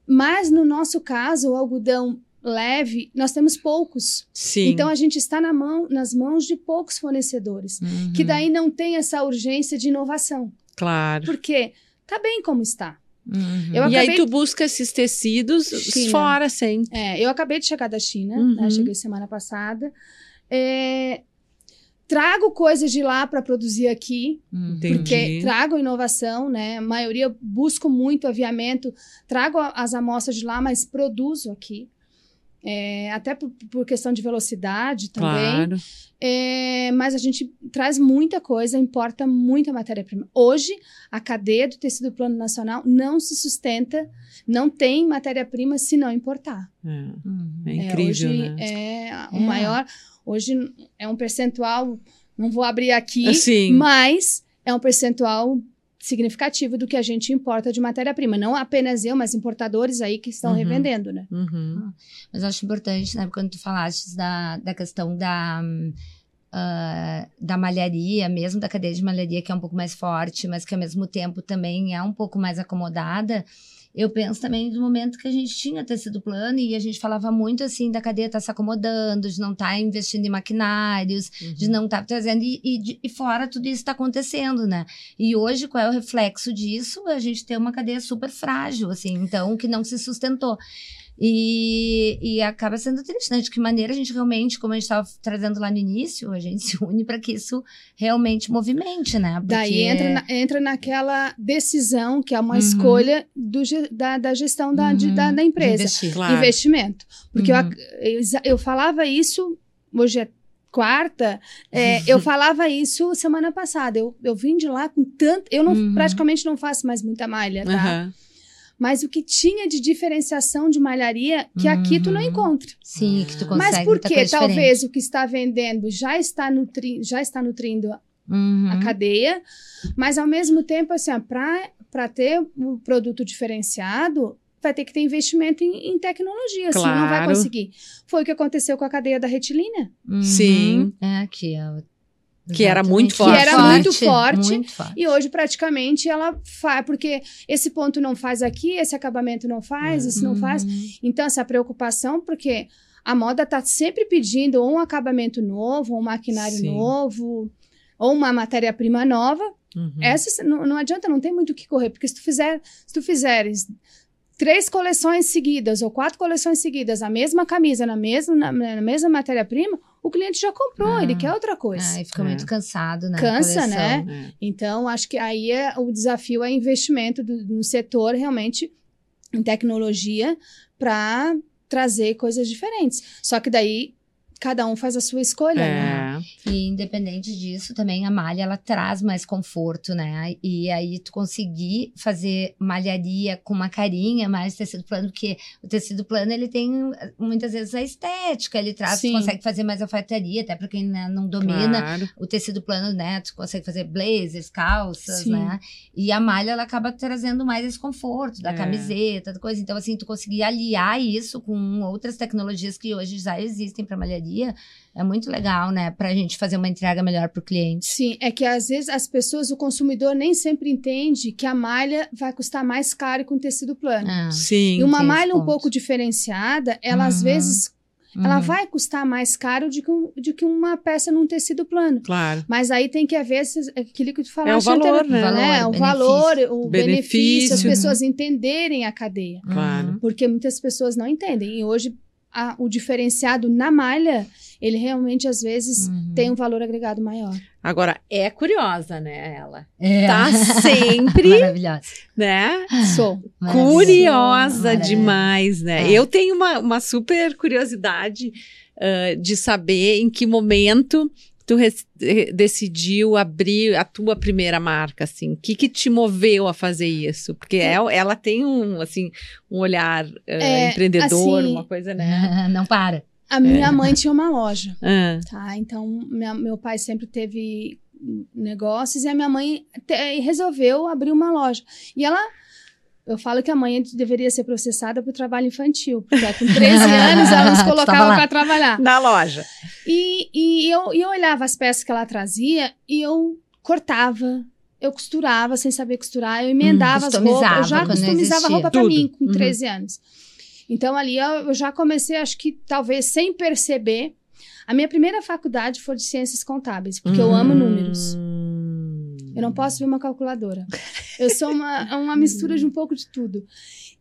mas no nosso caso, o algodão leve, nós temos poucos. Sim. Então a gente está na mão, nas mãos de poucos fornecedores, Uhum. que daí não tem essa urgência de inovação. Claro. Porque tá bem como está. Uhum. Eu e aí tu busca esses tecidos China. fora, sem. É, eu acabei de chegar da China, Uhum. né? Cheguei semana passada. É, trago coisas de lá para produzir aqui. Entendi. porque trago inovação, né? A maioria busco muito aviamento, trago as amostras de lá, mas produzo aqui. É, até por, por questão de velocidade também. Claro. É, mas a gente traz muita coisa, importa muita matéria-prima. Hoje, a cadeia do tecido plano nacional não se sustenta, não tem matéria-prima se não importar. É, Uhum. é É, incrível, hoje né? é o É. maior. Hoje é um percentual, não vou abrir aqui, Assim, mas é um percentual significativo do que a gente importa de matéria-prima. Não apenas eu, mas importadores aí que estão Uhum. revendendo, né? uhum. Mas eu acho importante, né? Quando tu falaste da, da questão da, ah, da malharia, mesmo da cadeia de malharia, que é um pouco mais forte, mas que ao mesmo tempo também é um pouco mais acomodada. Eu penso também no momento que a gente tinha tecido plano e a gente falava muito assim da cadeia estar se acomodando, de não estar investindo em maquinários, de uhum. não estar trazendo. E, e, de- e fora tudo isso está acontecendo, né? E hoje, qual é o reflexo disso? A gente tem uma cadeia super frágil, assim, então, que não se sustentou. E, e acaba sendo triste, né? De que maneira a gente realmente, como a gente estava trazendo lá no início, a gente se une para que isso realmente movimente, né? Porque... Daí entra, na- entra naquela decisão, que é uma Uhum. escolha do da, da gestão da, de- Uhum, da, da de empresa. investir. Claro. Investimento. Porque eu Uhum. eu, eu falava isso, hoje é quarta, é, eu falava isso semana passada. Eu, eu vim de lá com tanto. Eu não, Uhum. praticamente não faço mais muita malha, tá? Mas o que tinha de diferenciação de malharia que aqui tu não Uhum. encontra. Sim, que tu consegue Mas porque talvez o que está vendendo já está, nutri já está nutrindo. Uhum. a cadeia, mas ao mesmo tempo, assim, para ter um produto diferenciado, vai ter que ter investimento em, em tecnologia, senão não vai Claro. conseguir. Foi o que aconteceu com a cadeia da retilínea. Uhum. Sim. É, que, é- Que era muito forte. Que era muito forte. Muito forte. E hoje, praticamente, ela faz, porque esse ponto não faz aqui, esse acabamento não faz, esse não faz. Uhum. Então, essa preocupação, porque a moda está sempre pedindo ou um acabamento novo, ou um maquinário Sim. novo, ou uma matéria-prima nova. Uhum. Essa não, não adianta, não tem muito o que correr, porque se tu fizer, se tu fizeres três coleções seguidas ou quatro coleções seguidas, a mesma camisa na mesma, na, na mesma matéria-prima, o cliente já comprou, Ah. ele quer outra coisa. Ah, e fica É. muito cansado, né? Cansa, né? É. Então, acho que aí é, o desafio é investimento do- no setor realmente em tecnologia para trazer coisas diferentes. Só que daí cada um faz a sua escolha, né? É. E independente disso, também a malha ela traz mais conforto, né? E aí tu conseguir fazer malharia com uma carinha mais tecido plano, porque o tecido plano ele tem muitas vezes a estética, ele traz, tu consegue fazer mais alfaiataria, até para quem né, não domina Claro. o tecido plano, né? Tu consegue fazer blazers, calças, Sim. né? E a malha ela acaba trazendo mais esse conforto da É. camiseta, da coisa. Então assim, tu conseguir aliar isso com outras tecnologias que hoje já existem para malharia, é muito legal, né? Pra gente fazer uma entrega melhor pro cliente. Sim, é que às vezes as pessoas, o consumidor nem sempre entende que a malha vai custar mais caro com tecido plano. Ah, Sim. e uma malha um pouco diferenciada, ela às Uhum. vezes ela uhum. vai custar mais caro do que, um- do que uma peça num tecido plano. Claro. Mas aí tem que haver esses- aquilo que tu É o falaste valor, anteri- né? né? Valor, O valor, o Benefício. benefício, as Uhum. pessoas entenderem a cadeia. Claro. Porque muitas pessoas não entendem. E hoje a- o diferenciado na malha, ele realmente às vezes Uhum. tem um valor agregado maior. Agora, é curiosa, né, ela? É. Tá sempre, Maravilhosa. né? Sou. Maravilhosa. Curiosa Maravilhosa. demais, né? É. Eu tenho uma, uma super curiosidade ah, de saber em que momento tu res- decidiu abrir a tua primeira marca, assim. O que que te moveu a fazer isso? Porque ela, ela tem um, assim, um olhar ah, É, empreendedor, assim, uma coisa, né? Não para. A minha mãe tinha uma loja, Ah, tá? Então, minha- meu pai sempre teve negócios e a minha mãe te- resolveu abrir uma loja. E ela. Eu falo que a mãe deveria ser processada por trabalho infantil, porque com 13 anos ela nos colocava para trabalhar. na loja. E, e eu, eu olhava as peças que ela trazia e eu cortava, eu costurava sem saber costurar, eu emendava as roupas, eu customizava já customizava roupa pra Tudo. mim com Uhum. 13 anos. Então ali eu, eu já comecei, acho que talvez sem perceber. A minha primeira faculdade foi de ciências contábeis, porque eu amo números. Hum. Eu não posso ver uma calculadora. Eu sou uma, uma mistura de um pouco de tudo.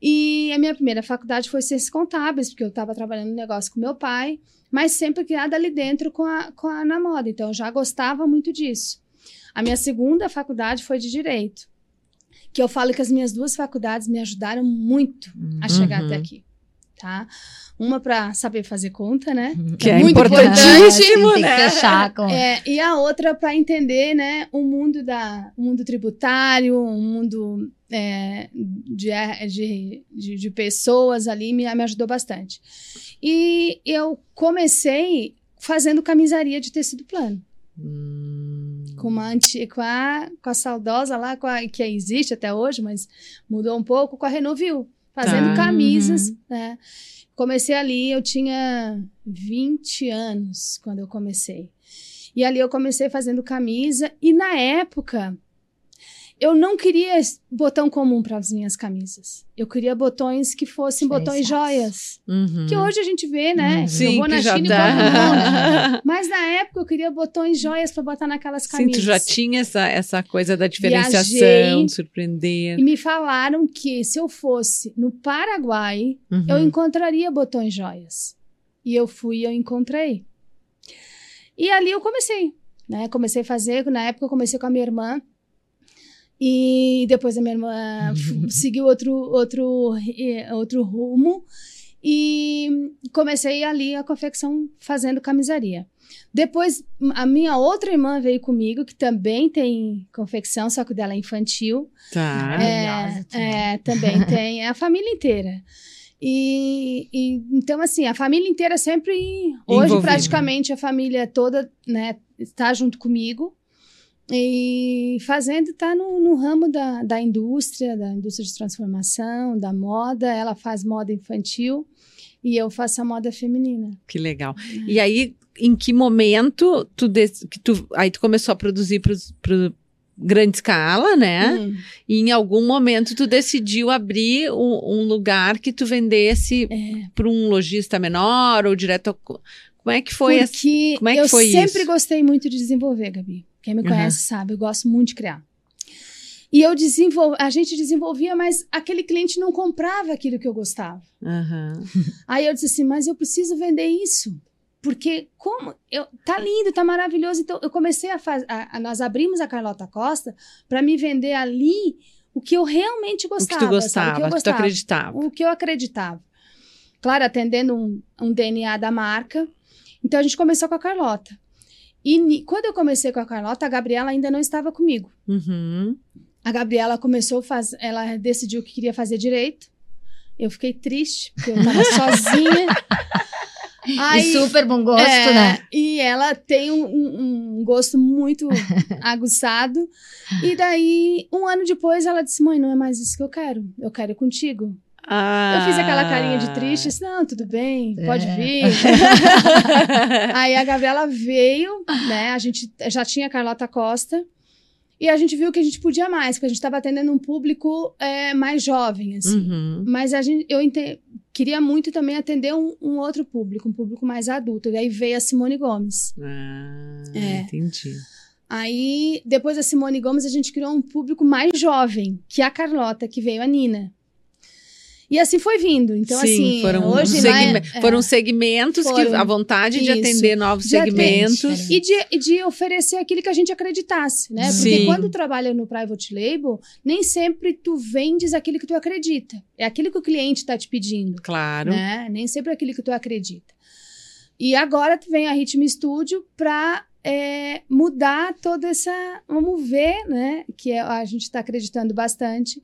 E a minha primeira faculdade foi ciências contábeis, porque eu estava trabalhando no negócio com meu pai, mas sempre criada ali dentro com a, com a na moda. Então eu já gostava muito disso. A minha segunda faculdade foi de direito, que eu falo que as minhas duas faculdades me ajudaram muito a chegar Uhum. até aqui. Tá? Uma para saber fazer conta, né? Que é muito importantíssimo, tem né? que com... É, e a outra para entender, né, o mundo da, o mundo tributário, o mundo é, de, de, de, de pessoas ali me, me ajudou bastante. E eu comecei fazendo camisaria de tecido plano, Hum. com uma anti, com a, com a saudosa lá, com a, que existe até hoje, mas mudou um pouco, com a Renovil, fazendo Tá. camisas, né? Comecei ali, eu tinha 20 anos quando eu comecei. E ali eu comecei fazendo camisa e na época eu não queria botão comum para as minhas camisas. Eu queria botões que fossem botões Diferenciados. joias. Uhum. Que hoje a gente vê, né? Uhum. eu Sim, vou na que já China e tá. Mas na época eu queria botões joias para botar naquelas Sim, camisas. tu já tinha essa, essa coisa da diferenciação, Viajei. surpreender. E me falaram que se eu fosse no Paraguai, Uhum. eu encontraria botões joias. E eu fui e eu encontrei. E ali eu comecei, né? Comecei a fazer, na época eu comecei com a minha irmã. E depois a minha irmã seguiu outro, outro, eh, outro rumo. E comecei ali a confecção fazendo camisaria. Depois, a minha outra irmã veio comigo, que também tem confecção, só que o dela é infantil. Tá. É, é, também tem. É a família inteira. E, e, então, assim, a família inteira sempre. Hoje, Envolvida. praticamente, a família toda né, está junto comigo. E fazendo, está no, no ramo da, da indústria, da indústria de transformação, da moda. Ela faz moda infantil e eu faço a moda feminina. Que legal. E aí, em que momento tu, que tu aí tu começou a produzir para grande escala, né? Hum, E em algum momento tu decidiu abrir um, um lugar que tu vendesse é. para um lojista menor ou direto ao co- como é que foi essa? Porque como é que eu foi sempre isso? gostei muito de desenvolver, Gabi. Quem me Uhum. conhece sabe, eu gosto muito de criar. E eu desenvol... a gente desenvolvia, mas aquele cliente não comprava aquilo que eu gostava. Aham. Aí eu disse assim, mas eu preciso vender isso. Porque como eu tá lindo, tá maravilhoso. Então eu comecei a fazer, nós abrimos a Carlota Costa para me vender ali o que eu realmente O que gostava, tu sabe? gostava, o que eu o que tu gostava acreditava. o que eu acreditava. Claro, atendendo um, um DNA da marca. Então a gente começou com a Carlota. E quando eu comecei com a Carlota, a Gabriela ainda não estava comigo. Uhum. A Gabriela começou a fazer, ela decidiu que queria fazer direito. Eu fiquei triste, porque eu estava sozinha. E super bom gosto, é, né? E ela tem um, um- um gosto muito aguçado. E daí, um ano depois, ela disse: Mãe, não é mais isso que eu quero. Eu quero ir contigo. Ah. Eu fiz aquela carinha de triste, disse, não, tudo bem, pode É. vir. Aí a Gabriela veio, né? A gente já tinha a Carlota Costa. E a gente viu que a gente podia mais, porque a gente estava atendendo um público é, mais jovem, assim. Uhum. Mas a gente, eu ente- queria muito também atender um, um outro público, um público mais adulto. E aí veio a Simone Gomes. Ah, É. entendi. Aí, depois da Simone Gomes, a gente criou um público mais jovem, que é a Carlota, que veio a Nina. E assim foi vindo. Então, Sim, assim, foram, hoje segme- lá é- foram segmentos que Foram. a vontade de Isso. atender novos De segmentos. E de, e de oferecer aquilo que a gente acreditasse, né? Porque Sim. quando trabalha no private label, nem sempre tu vendes aquilo que tu acredita. É aquilo que o cliente está te pedindo, Claro. né? Nem sempre é aquilo que tu acredita. E agora vem a Ritmo Studio para mudar toda essa... Vamos ver, né? Que é- a gente está acreditando bastante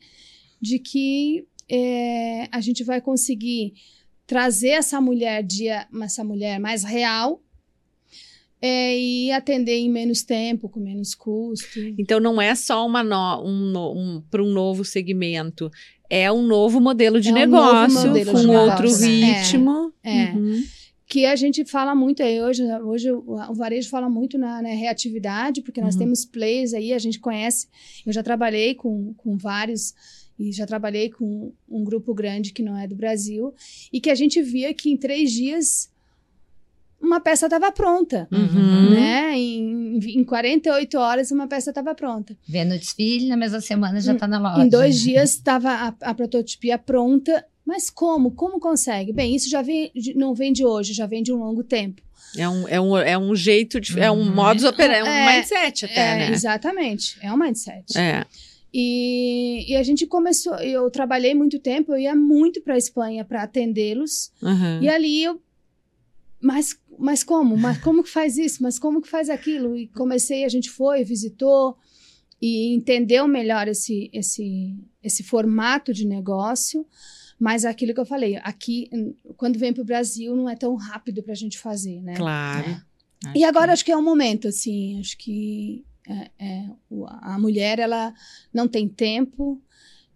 de que é, a gente vai conseguir trazer essa mulher dia, essa mulher mais real é, e atender em menos tempo, com menos custo. Então não é só uma no, um, um, para um novo segmento, é um novo modelo de É um negócio novo modelo com de outro negócio, né? ritmo. É. Uhum. que a gente fala muito aí hoje, hoje o, varejo fala muito na, na reatividade, porque nós Uhum. temos players aí, a gente conhece, eu já trabalhei com, com vários e já trabalhei com um grupo grande que não é do Brasil, e que a gente via que em três dias uma peça estava pronta. Uhum. Né? Em, em 48 horas uma peça estava pronta. Vê no desfile, na mesma semana já tá na loja. Em dois dias estava a, a prototipia pronta. Mas como? Como consegue? Bem, isso já vem, não vem de hoje, já vem de um longo tempo. É um, é um, é um jeito, de, é um Uhum. modus operandi, é um É, mindset até, é, né? Exatamente. É um mindset. É. E, e a gente começou, eu trabalhei muito tempo, eu ia muito para a Espanha para atendê-los. Uhum. E ali eu. Mas, mas como? Mas como que faz isso? Mas como que faz aquilo? E comecei, a gente foi, visitou e entendeu melhor esse, esse, esse formato de negócio. Mas aquilo que eu falei, aqui, quando vem para o Brasil, não é tão rápido para a gente fazer, né? Claro. E agora acho que é o momento, assim, acho que é, é, a mulher, ela não tem tempo,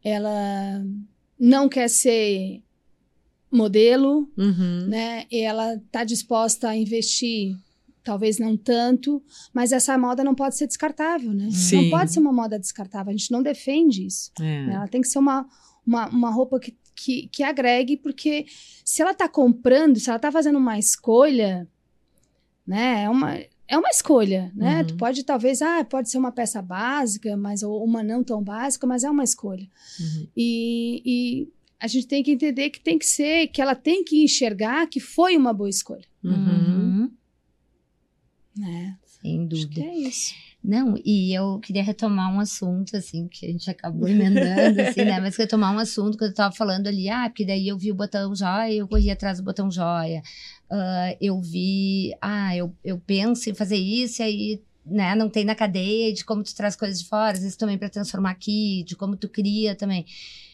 ela não quer ser modelo, Uhum. né? E ela está disposta a investir, talvez não tanto, mas essa moda não pode ser descartável, né? Sim. Não pode ser uma moda descartável, a gente não defende isso. É. né? Ela tem que ser uma, uma, uma roupa que, que, que agregue, porque se ela está comprando, se ela está fazendo uma escolha, né? É uma, é uma escolha, né? Uhum. Tu pode talvez, ah, pode ser uma peça básica, mas ou uma não tão básica, mas é uma escolha. Uhum. E, e a gente tem que entender que tem que ser, que ela tem que enxergar que foi uma boa escolha, Uhum. Uhum. né? Sem Acho que dúvida. é isso. Não, e eu queria retomar um assunto, assim, que a gente acabou emendando, assim, né? Mas retomar um assunto que eu tava falando ali, ah, porque daí eu vi o botão joia, eu corri atrás do botão joia. Ah, eu vi, ah, eu, eu penso em fazer isso, e aí, né, não tem na cadeia, de como tu traz coisas de fora, às vezes também para transformar aqui, de como tu cria também.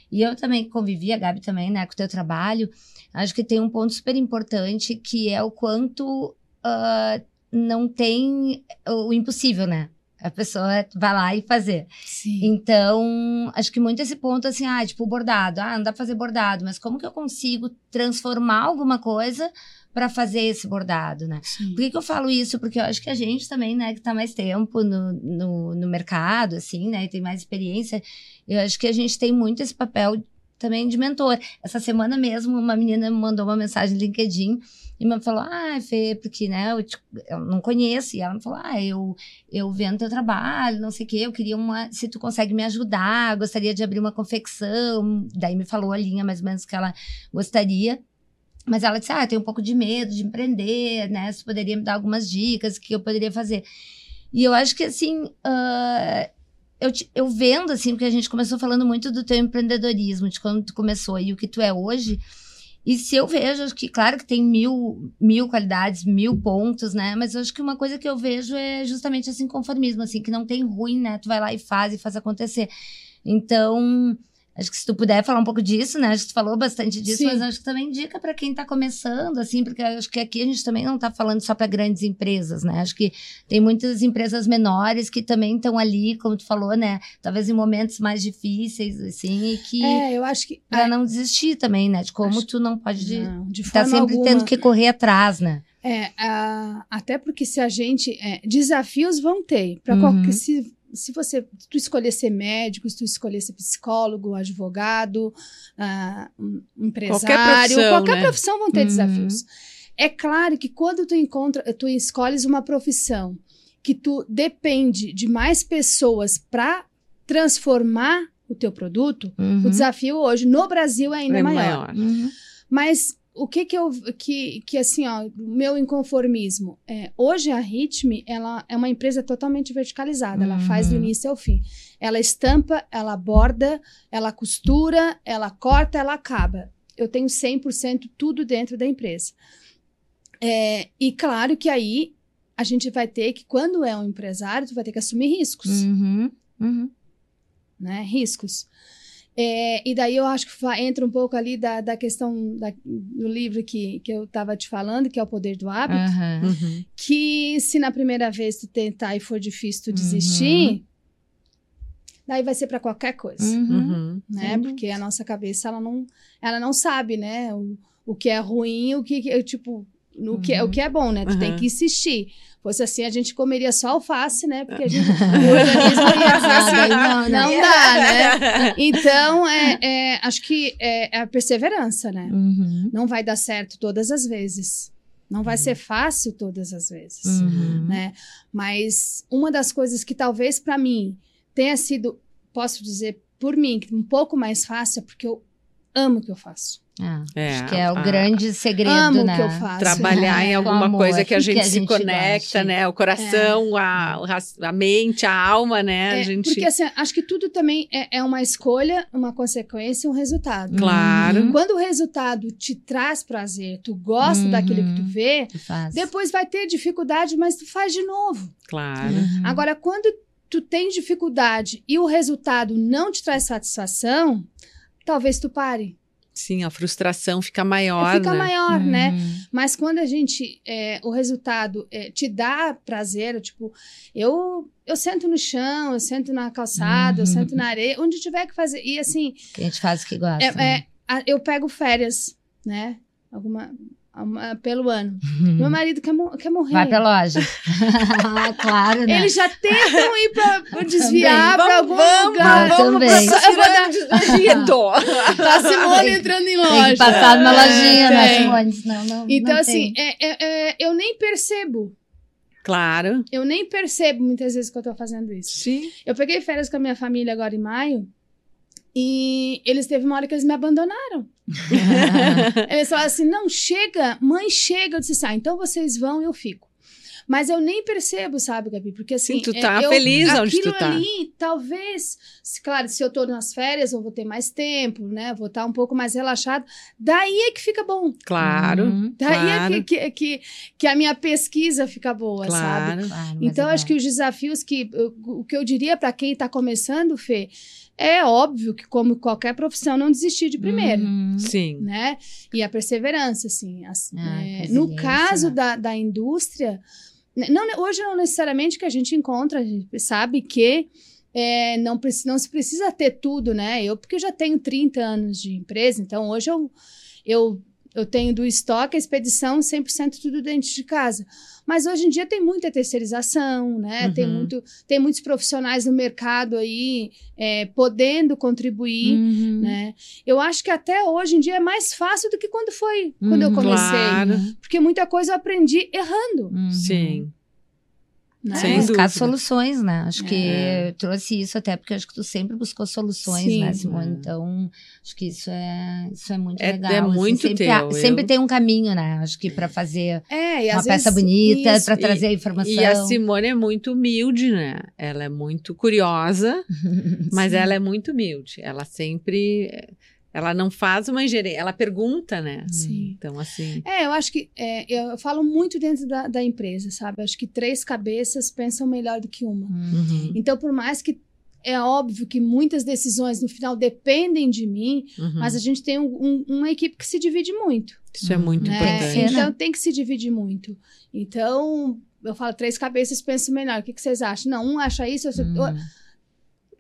E eu também convivi, a Gabi também, né, com o teu trabalho. Acho que tem um ponto super importante que é o quanto ah, não tem o impossível, né? A pessoa vai lá e fazer. Sim. Então, acho que muito esse ponto, assim, ah, tipo, bordado. Ah, não dá pra fazer bordado, mas como que eu consigo transformar alguma coisa para fazer esse bordado, né? Sim. Por que, que eu falo isso? Porque eu acho que a gente também, né, que tá mais tempo no, no, no mercado, assim, né, e tem mais experiência, eu acho que a gente tem muito esse papel também de mentor. Essa semana mesmo, uma menina me mandou uma mensagem no LinkedIn e me falou, ah, Fê, porque, né, eu, te- eu não conheço. E ela me falou, ah, eu, eu vendo teu trabalho, não sei o quê, eu queria uma, se tu consegue me ajudar, gostaria de abrir uma confecção. Daí me falou a linha mais ou menos que ela gostaria. Mas ela disse, ah, eu tenho um pouco de medo de empreender, né, você poderia me dar algumas dicas, que eu poderia fazer. E eu acho que, assim, ah, eu, te- eu vendo, assim, porque a gente começou falando muito do teu empreendedorismo, de quando tu começou e o que tu é hoje. E se eu vejo, acho que, claro que tem mil, mil qualidades, mil pontos, né? Mas acho que uma coisa que eu vejo é justamente esse inconformismo, assim, que não tem ruim, né? Tu vai lá e faz e faz acontecer. Então, acho que se tu puder falar um pouco disso, né? Acho que tu falou bastante disso, Sim. mas acho que também dica para quem tá começando, assim, porque acho que aqui a gente também não tá falando só para grandes empresas, né? Acho que tem muitas empresas menores que também estão ali, como tu falou, né? Talvez em momentos mais difíceis, assim, e que É, eu acho que. Pra não desistir também, né? De como Acho- tu não pode Não, de estar forma sempre alguma. tendo que correr atrás, né? É, a- até porque se a gente. é, desafios vão ter. Para Uhum. qualquer. Se, se você se tu escolher ser médico, se tu escolher ser psicólogo, advogado, um empresário, profissão, qualquer né? profissão vão ter Uhum. desafios. É claro que quando tu encontra, tu escolhes uma profissão que tu depende de mais pessoas para transformar o teu produto, o desafio hoje no Brasil é ainda É maior. maior. Uhum. Mas o que que eu que, que assim, ó, o meu inconformismo é, hoje a Ritme, ela é uma empresa totalmente verticalizada, ela faz do Uhum. início ao fim. Ela estampa, ela borda, ela costura, ela corta, ela acaba. Eu tenho 100% tudo dentro da empresa. É, e claro que aí a gente vai ter que quando é um empresário, tu vai ter que assumir riscos Uhum. Uhum. né? Riscos. É, e daí eu acho que entra um pouco ali da, da questão da- do livro que, que eu estava te falando, que é o poder do hábito. Uhum. que se na primeira vez tu tentar e for difícil tu Uhum. desistir, daí vai ser para qualquer coisa, Uhum. Uhum. né? Porque a nossa cabeça ela não, ela não sabe, né? O, o que é ruim, o que, que- eu, tipo no que, é, o que é bom, né? Tu tem Uhum. que insistir. Fosse assim, a gente comeria só alface, né? Porque a gente, o organismo ia assim, não, não dá, né? Então, é, é, acho que é, é a perseverança, né? Uhum. Não vai dar certo todas as vezes. Não vai ser fácil todas as vezes, Uhum. né? Mas uma das coisas que talvez para mim tenha sido, posso dizer por mim, um pouco mais fácil, é porque eu amo o que eu faço. Ah, É, acho que é o a- grande segredo, amo né? o que eu faço. Trabalhar em né? Com alguma amor, coisa que a que gente a se gente conecta, goste. né? O coração, a, o raci- a mente, a alma, né? a É, gente... Porque assim, acho que tudo também é, é uma escolha, uma consequência e um resultado. Claro. Uhum. Quando o resultado te traz prazer, tu gosta Uhum. daquilo que tu vê, Que faz. depois vai ter dificuldade, mas tu faz de novo. Claro. Uhum. Agora, quando tu tem dificuldade e o resultado não te traz satisfação, talvez tu pare. Sim, a frustração fica maior, Fica né? maior, né? Uhum. Mas quando a gente, é, o resultado é, te dá prazer, tipo, eu, eu sento no chão, eu sento na calçada, eu Uhum. sento na areia, onde tiver que fazer. E assim, Que a gente faz o que gosta. é- né? é, a- eu pego férias, né? Alguma, uma- pelo ano. Uhum. Meu marido quer, mo- quer morrer. Vai pra loja. claro, né? Eles já tentam ir pra, pra desviar Também. pra Vamos, algum vamos, lugar. Eu também. Eu vou dar a Simone entrando em loja. Tem que passar numa É, lojinha, né, tem. Simone? Senão não, Então, não assim, é- é- é, eu nem percebo. Claro. Eu nem percebo muitas vezes que eu tô fazendo isso. Sim. Eu peguei férias com a minha família agora em maio. E eles teve uma hora que eles me abandonaram. Eles falaram assim: não, chega, mãe, chega. Eu disse assim: ah, então vocês vão, eu fico. Mas eu nem percebo, sabe, Gabi? Porque assim. Sim, tu é, tá eu- feliz onde aquilo tu tá. ali, talvez, se- claro, se eu tô nas férias, eu vou ter mais tempo, né? Vou estar um pouco mais relaxado. Daí é que fica bom. Claro. Uhum. Daí Claro. é que, que, que, que a minha pesquisa fica boa, sabe? Claro. Claro, mas Então, é acho que os desafios que. O que eu diria para quem está começando, Fê, é óbvio que, como qualquer profissão, não desistir de primeiro. Uhum. Sim. Né? E a perseverança, assim. as- Ah, é, no caso da, da indústria, não, hoje não necessariamente que a gente encontra, a gente sabe que é, não, não se precisa ter tudo, né? Eu, porque eu já tenho 30 anos de empresa, então hoje eu, eu, eu tenho do estoque, a expedição, 100% tudo dentro de casa. Mas hoje em dia tem muita terceirização, né? Tem, Uhum. muito, tem muitos profissionais no mercado aí é, podendo contribuir. Uhum. Né? Eu acho que até hoje em dia é mais fácil do que quando foi, quando eu Uhum. comecei. Claro. Porque muita coisa eu aprendi errando. Uhum. Sim. Né? Sem buscar soluções, né? Acho que É. eu trouxe isso até porque acho que tu sempre buscou soluções, Sim. né, Simone? É. Então, acho que isso é, isso é muito É- legal. é assim, muito sempre, teu, há- eu- sempre tem um caminho, né? Acho que para fazer É, e uma peça vezes, bonita, para trazer a informação. E a Simone é muito humilde, né? Ela é muito curiosa, mas ela é muito humilde. Ela sempre. Ela não faz uma ingerência, ela pergunta, né? Sim. Então, assim. É, eu acho que é, eu falo muito dentro da, da empresa, sabe? Eu acho que três cabeças pensam melhor do que uma. Uhum, Então, por mais que é óbvio que muitas decisões no final dependem de mim, uhum. mas a gente tem um- um- uma equipe que se divide muito. Isso é muito né? Importante. né? Então tem que se dividir muito. Então, eu falo, três cabeças pensam melhor. O que, que vocês acham? Não, um acha isso, outro... Hum.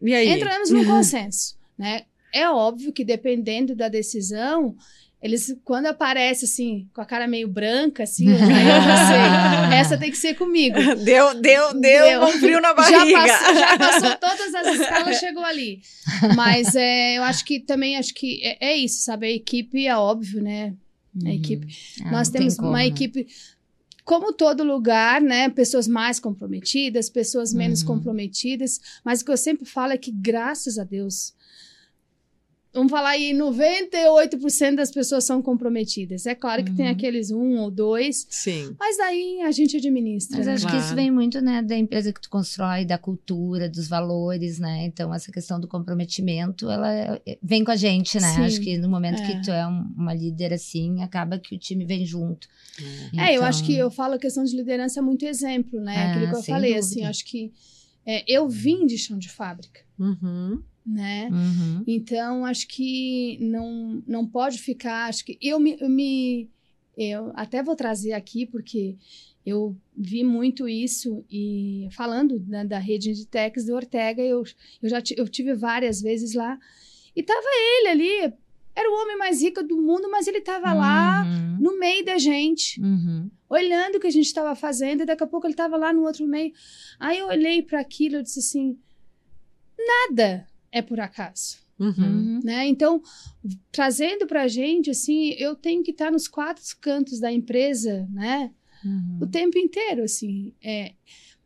E aí? entramos num consenso, né? É óbvio que dependendo da decisão, eles quando aparece assim, com a cara meio branca, assim, eu já, eu já sei. Essa tem que ser comigo. Deu, deu, deu, Deu. um frio na Já barriga. passou, já passou todas as escalas, chegou ali. Mas é, eu acho que também acho que é, é isso, sabe? A equipe é óbvio, né? A equipe. Ah, Nós tem temos como, uma né? equipe, como todo lugar, né? Pessoas mais comprometidas, pessoas menos Uhum. comprometidas. Mas o que eu sempre falo é que, graças a Deus, vamos falar aí, 98% das pessoas são comprometidas. É claro que tem Uhum. aqueles um ou dois, Sim. mas daí a gente administra. Mas né? acho que isso Claro. vem muito, né, da empresa que tu constrói, da cultura, dos valores, né? Então, essa questão do comprometimento, ela é- vem com a gente, né? Sim. Acho que no momento É. que tu é um- uma líder assim, acaba que o time vem junto. É, eu acho Então, que eu falo a questão de liderança é muito exemplo, né? Ah, Aquilo que eu falei, dúvida. assim, eu acho que é, eu vim de chão de fábrica, Uhum. Né? Uhum. Então, acho que não, não pode ficar. Acho que eu me, eu me. Eu até vou trazer aqui, porque eu vi muito isso, e falando né, da rede de techs do Ortega, eu, eu já eu tive várias vezes lá, e tava ele ali. era o homem mais rico do mundo, mas ele estava lá Uhum. no meio da gente, Uhum. olhando o que a gente estava fazendo, e daqui a pouco ele estava lá no outro meio. Aí eu olhei para aquilo e disse assim: nada é por acaso. Uhum. Uhum. Né? Então, trazendo para a gente, assim, eu tenho que estar nos quatro cantos da empresa, né? Uhum. O tempo inteiro, assim. É,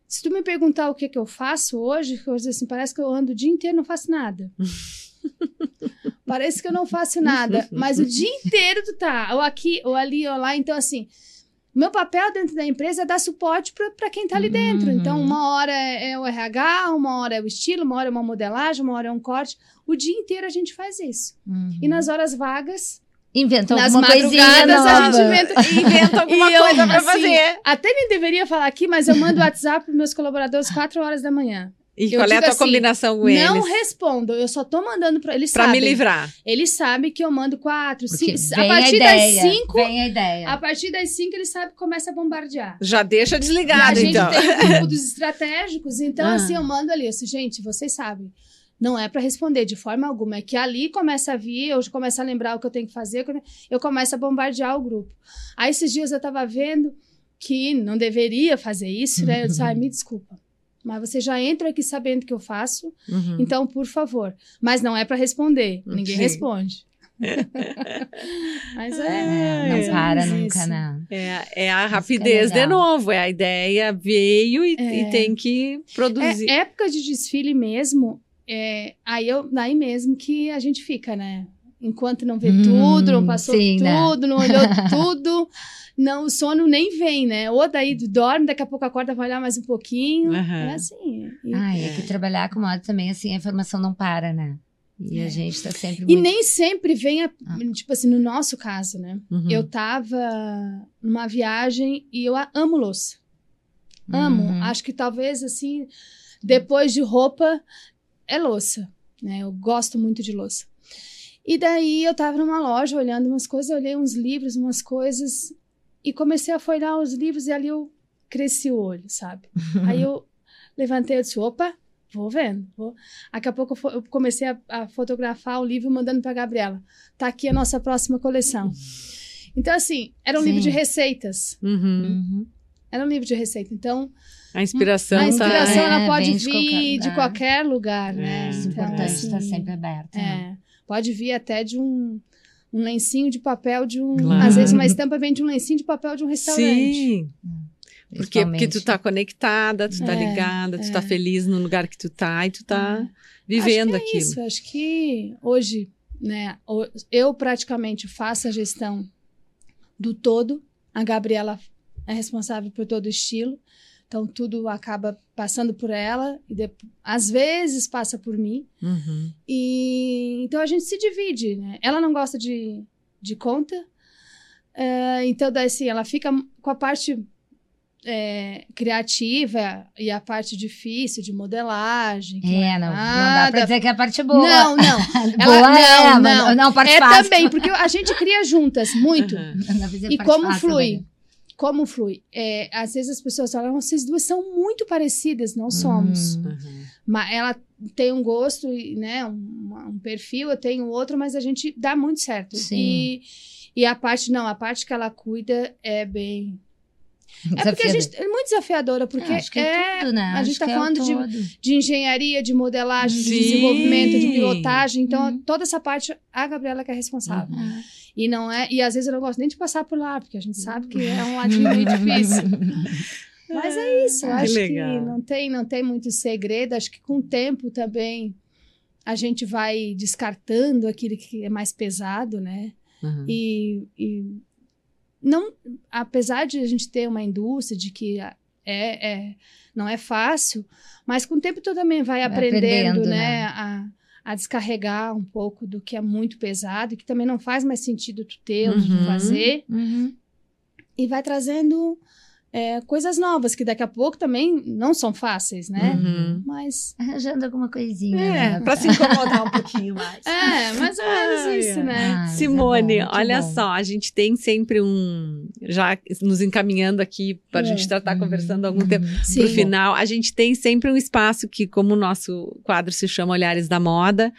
se tu me perguntar o que, que eu faço hoje, eu vou dizer assim, parece que eu ando o dia inteiro e não faço nada. parece que eu não faço nada, mas o dia inteiro tu tá, ou aqui, ou ali, ou lá. Então, assim, meu papel dentro da empresa é dar suporte para quem tá ali dentro. Uhum. Então, uma hora é, é o RH, uma hora é o estilo, uma hora é uma modelagem, uma hora é um corte. O dia inteiro a gente faz isso. Uhum. E nas horas vagas, Inventam nas alguma coisinha a gente inventa, Inventa alguma eu, coisa pra assim, fazer. Até nem deveria falar aqui, mas eu mando WhatsApp para meus colaboradores 4 horas da manhã. E eu qual é a tua assim, combinação com Não eles? respondo, eu só tô mandando para eles Pra sabem. me livrar. Eles sabem que eu mando 4, Porque 5, vem a partir ideia, das 5, Vem a ideia. a partir das 5 eles sabem que começa a bombardear. Já deixa E a desligado, gente então. tem o grupo dos estratégicos, então Ah. assim, eu mando ali, assim, gente, vocês sabem, não é para responder de forma alguma, é que ali começa a vir, eu começo a lembrar o que eu tenho que fazer, eu começo a bombardear o grupo. Aí esses dias eu tava vendo que não deveria fazer isso, né? Eu disse, ai, me desculpa. Mas você já entra aqui sabendo que eu faço, Uhum. então, por favor. Mas não é para responder, ninguém Sim. responde. Mas é. É, não ou para nunca, isso. né? É, é a rapidez de legal. novo. É a ideia veio e, É. e tem que produzir. É, época de desfile mesmo, é, aí eu, daí mesmo que a gente fica, né? Enquanto não vê Hum, tudo, não passou sim, né? tudo, não olhou tudo, não, o sono nem vem, né? Ou daí dorme, daqui a pouco acorda, vai olhar mais um pouquinho. Aham. É assim. E, Ah, é É. que trabalhar com moda também, assim, a informação não para, né? E a É. gente tá sempre e muito... nem sempre vem, a- Ah. tipo assim, no nosso caso, né? Uhum. Eu tava numa viagem e eu a- amo louça. Amo. Uhum. Acho que talvez, assim, depois de roupa, é louça. Né? Eu gosto muito de louça. E daí eu tava numa loja olhando umas coisas, eu olhei uns livros, umas coisas, e comecei a folhear os livros e ali eu cresci o olho, sabe? Aí eu levantei e disse, opa, vou vendo. Vou. Daqui a pouco eu comecei a, a fotografar o livro mandando pra Gabriela. Tá aqui a nossa próxima coleção. Então, assim, era um Sim. livro de receitas. Uhum. Uhum. Era um livro de receita. Então, A inspiração, a inspiração tá- ela É, pode vem de qualquer vir de qualquer lugar, né? É. Isso é Então, importante assim, estar sempre aberto. né? é, pode vir até de um, um lencinho de papel de um. Claro. Às vezes uma estampa vem de um lencinho de papel de um tá... restaurante. Sim. Porque, porque tu tá conectada, tu tá É, ligada, tu é. tá feliz no lugar que tu tá e tu tá É. vivendo acho que é aquilo. Isso, acho que hoje, né, eu praticamente faço a gestão do todo. A Gabriela é responsável por todo o estilo. Então, tudo acaba passando por ela e às vezes passa por mim. Uhum. E então a gente se divide, né? Ela não gosta de, de conta, é, então daí assim, ela fica com a parte é, criativa e a parte difícil de modelagem. que É, não, não dá pra dizer que é a parte boa. Não, não. boa Ela- é, não, mas não. não parte É fácil. também, porque a gente cria juntas muito. A E como flui? né? Como flui? É, às vezes as pessoas falam, vocês duas são muito parecidas, não somos. Hum. Uhum. Mas ela tem um gosto, e, né, um, um perfil, eu tenho outro, mas a gente dá muito certo. Sim. E, e a parte, não, a parte que ela cuida é bem. É porque a gente é muito desafiadora, porque que é, é, tudo, né? a gente tá que é falando de- todo. de engenharia, de modelagem, de Sim. desenvolvimento, de pilotagem. Então, Uhum. toda essa parte, a Gabriela que é responsável. Ah. E não é, e às vezes eu não gosto nem de passar por lá, porque a gente sabe que é um ladinho meio difícil. Mas é isso, eu que acho que legal. não tem, não tem muito segredo. Acho que com o tempo também a gente vai descartando aquilo que é mais pesado, né? Uhum. E, e não, apesar de a gente ter uma indústria de que é, é não é fácil, mas com o tempo tu também vai, Vai aprendendo, aprendendo, né? né? A, a descarregar um pouco do que é muito pesado e que também não faz mais sentido tu ter ou tu Uhum. fazer Uhum. e vai trazendo é, coisas novas que daqui a pouco também não são fáceis, né? Uhum. Mas Arranjando alguma coisinha. É, né? pra se incomodar um pouquinho mais. é, mais ou menos isso, né? Ah, mas é Simone, bom, olha bom. só, a gente tem sempre um. Já nos encaminhando aqui para a É. gente estar tá Uhum. conversando há algum tempo. Sim. Pro final, a gente tem sempre um espaço que, como o nosso quadro se chama Olhares da Moda,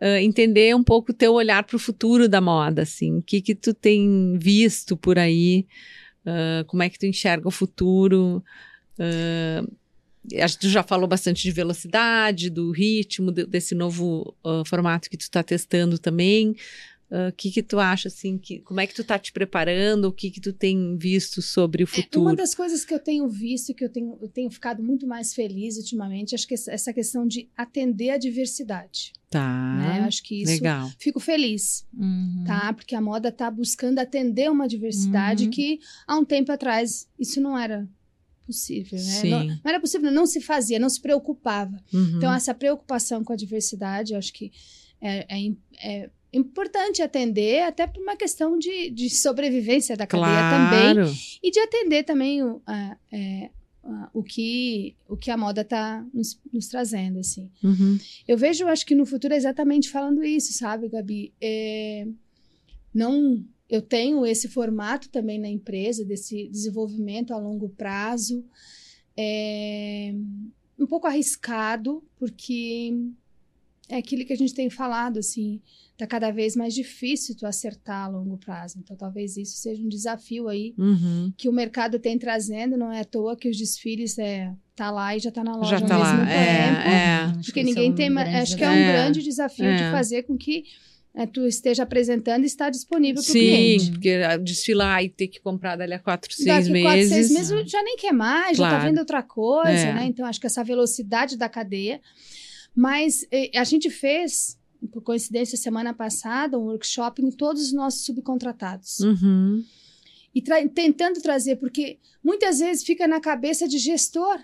uh, entender um pouco o teu olhar para o futuro da moda, assim. O que que tu tem visto por aí? Uh, como é que tu enxerga o futuro? Uh, acho que tu já falou bastante de velocidade, do ritmo, de, desse novo uh, formato que tu está testando também. O que que tu acha, assim, que, como é que tu tá te preparando, o que que tu tem visto sobre o futuro? É, uma das coisas que eu tenho visto, que eu tenho, eu tenho ficado muito mais feliz ultimamente, acho que essa questão de atender a diversidade. Tá, né? Eu acho que isso, legal. fico feliz, Uhum. tá? Porque a moda tá buscando atender uma diversidade Uhum. que, há um tempo atrás, isso não era possível, né? Sim. Não, não era possível, não se fazia, não se preocupava. Uhum. Então, essa preocupação com a diversidade, eu acho que é, é é importante atender, até por uma questão de, de sobrevivência da cadeia também, claro. e de atender também o, a- é, o, que, o que a moda está nos, nos trazendo, assim. Uhum. Eu vejo, acho que no futuro, exatamente falando isso, sabe, Gabi? É, não, eu tenho esse formato também na empresa, desse desenvolvimento a longo prazo, é, um pouco arriscado, porque é aquilo que a gente tem falado, assim, tá cada vez mais difícil tu acertar a longo prazo. Então, talvez isso seja um desafio aí Uhum. que o mercado tem trazendo, não é à toa que os desfiles é, tá lá e já tá na loja Já ao tá mesmo lá, tempo. é, é. Acho Porque ninguém um tem. grande Acho que é um desafio. grande desafio É. de fazer com que é, tu esteja apresentando e está disponível para o Sim, cliente. porque ah, desfilar e ter que comprar dali a quatro, seis Daqui quatro, meses. seis meses já nem quer mais, já Claro. tá vendo outra coisa, É. né? Então, acho que essa velocidade da cadeia. Mas eh, a gente fez, por coincidência, semana passada, um workshop em todos os nossos subcontratados. Uhum. E tra- tentando trazer, porque muitas vezes fica na cabeça de gestor.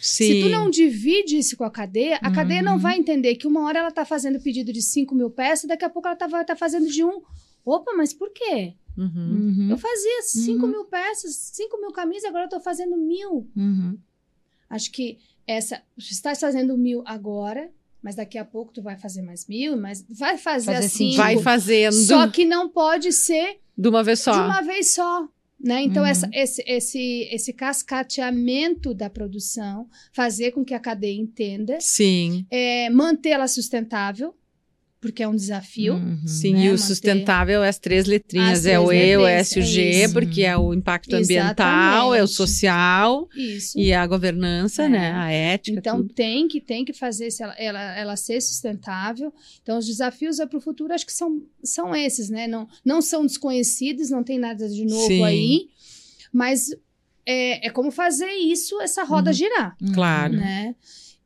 Sim. Se tu não divide isso com a cadeia, a cadeia não Uhum. vai entender que uma hora ela tá fazendo pedido de 5 mil peças, daqui a pouco ela tá, vai estar fazendo de um. Opa, mas por quê? Uhum. Uhum. Eu fazia 5 Uhum. mil peças, 5 mil camisas, agora eu tô fazendo mil. Uhum. Acho que essa. Você está fazendo mil agora, mas daqui a pouco tu vai fazer mais mil, mas vai fazer, Fazer assim. Vai fazendo Só que não pode ser de uma vez só. de uma vez só. Né? Então, Uhum. essa- esse, esse, esse cascateamento da produção, fazer com que a cadeia entenda, Sim, é, mantê-la sustentável, porque é um desafio. Uhum. sim. né, e o manter- sustentável é as três letrinhas. As é o três E, o letrinhas, S, o é G, porque é o impacto ambiental, é o Exatamente. social Isso. e a governança, É. né? A ética, Então tudo. tem que tem que fazer ela, ela, ela ser sustentável. Então os desafios para o futuro acho que são, são esses, né? Não, não são desconhecidos, não tem nada de novo Sim. aí, mas é, é como fazer isso, essa roda Uhum. girar. Claro. né?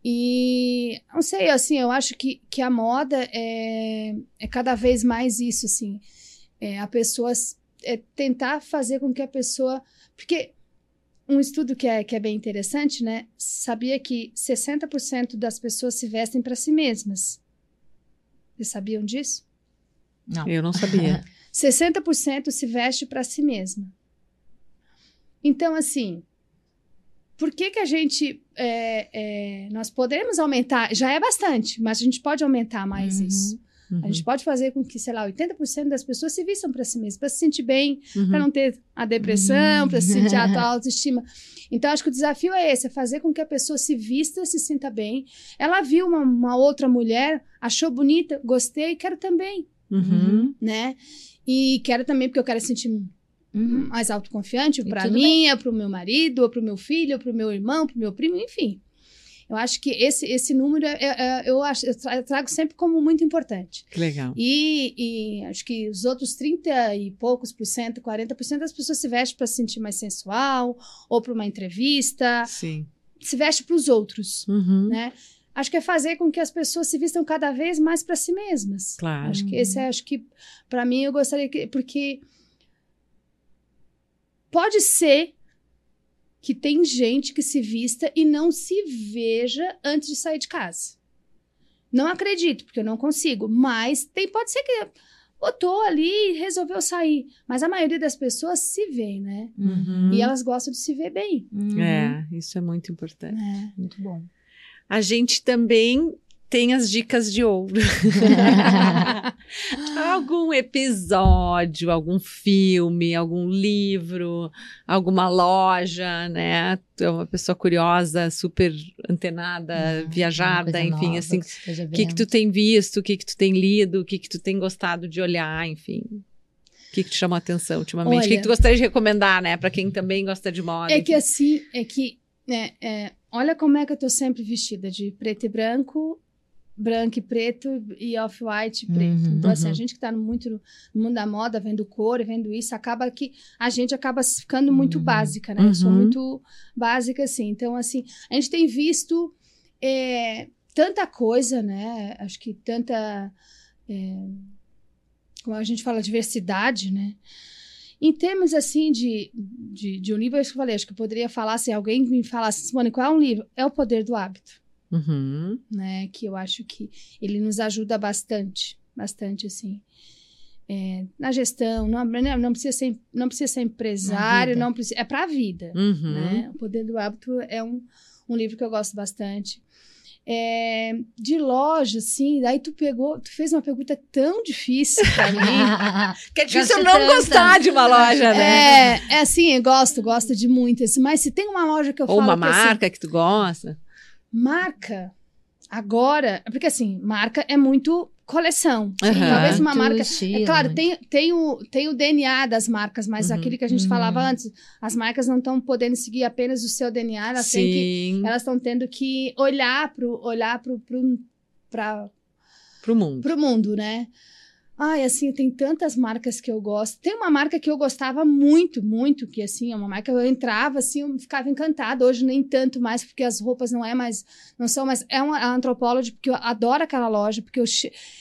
E não sei, assim, eu acho que, que a moda é, é cada vez mais isso, assim. É, a pessoa é tentar fazer com que a pessoa. Porque um estudo que é, que é bem interessante, né? Sabia que 60% das pessoas se vestem para si mesmas. Vocês sabiam disso? Não. Eu não sabia. 60% se veste para si mesma. Então, assim, por que que a gente... é, é, nós podemos aumentar, já é bastante, mas a gente pode aumentar mais Uhum. isso. Uhum. A gente pode fazer com que, sei lá, 80% das pessoas se vistam para si mesmas, para se sentir bem, Uhum. para não ter a depressão, Uhum. para se sentir a tua autoestima. Então, acho que o desafio é esse, é fazer com que a pessoa se vista, se sinta bem. Ela viu uma, uma outra mulher, achou bonita, gostei, quero também, Uhum. né? E quero também, porque eu quero sentir Uhum. mais autoconfiante para mim, para o meu marido, ou para o meu filho, ou para o meu irmão, para o meu primo, enfim. Eu acho que esse, esse número é- é- é- eu, acho, eu tra- eu trago sempre como muito importante. Que legal. E, e acho que os outros 30 e poucos por cento, 40% das pessoas se vestem para se sentir mais sensual, ou para uma entrevista, Sim. se veste para os outros, Uhum. né? Acho que é fazer com que as pessoas se vistam cada vez mais para si mesmas. Claro. Acho que esse é, acho que, para mim, eu gostaria que. Porque pode ser que tem gente que se vista e não se veja antes de sair de casa. Não acredito, porque eu não consigo. Mas tem, pode ser que botou ali e resolveu sair. Mas a maioria das pessoas se vê, né? Uhum. E elas gostam de se ver bem. Uhum. É, isso é muito importante. né? Muito bom. A gente também tem as dicas de ouro. algum episódio, algum filme, algum livro, alguma loja, né? Tu é uma pessoa curiosa, super antenada, Ah, viajada, enfim, nova assim. que esteja O que, que tu tem visto, o que, que tu tem lido, o que, que tu tem gostado de olhar, enfim. O que, que te chamou a atenção ultimamente? o que, que tu gostaria de recomendar, né? Pra quem também gosta de moda. É que enfim. assim, é que, né, é, olha como é que eu tô sempre vestida de preto e branco, branco e preto e off-white e preto. Uhum. então, assim, a Uhum. gente que tá no, muito no mundo da moda, vendo cor e vendo isso, acaba que a gente acaba ficando muito Uhum. básica, né? Eu sou Uhum. muito básica, assim. Então, assim, a gente tem visto é, tanta coisa, né? Acho que tanta. é, como a gente fala, diversidade, né? Em termos assim de, de, de um livro, isso que eu falei, acho que eu poderia falar, se alguém me falasse, Simone, qual é um livro? É O Poder do Hábito, Uhum. né? Que eu acho que ele nos ajuda bastante, bastante, assim. é, na gestão, não, não, não precisa ser, não precisa ser empresário, não precisa, é para a vida, Uhum. né? O Poder do Hábito é um, um livro que eu gosto bastante. É, de loja, assim, daí tu pegou, tu fez uma pergunta tão difícil para mim. Que é difícil eu não tanto. gostar de uma loja, né? É, é assim, eu gosto, gosto de muitas. Mas se tem uma loja que eu Ou falo uma que, assim, marca que tu gosta. Marca, agora, porque assim, marca é muito coleção. Aham. Talvez uma Muito marca. É claro, tem, tem, o, tem o DNA das marcas, mas Uhum. aquilo que a gente Uhum. falava antes, as marcas não estão podendo seguir apenas o seu DNA, elas têm que. Sim, Elas estão tendo que olhar pro, olhar pro, pro, pra, pro mundo. pro mundo, né? Ai, assim, tem tantas marcas que eu gosto. Tem uma marca que eu gostava muito, muito, que assim, é uma marca que eu entrava assim, eu ficava encantada. Hoje nem tanto mais, porque as roupas não é mais, não são mais. É uma a Anthropology, porque eu adoro aquela loja, porque eu,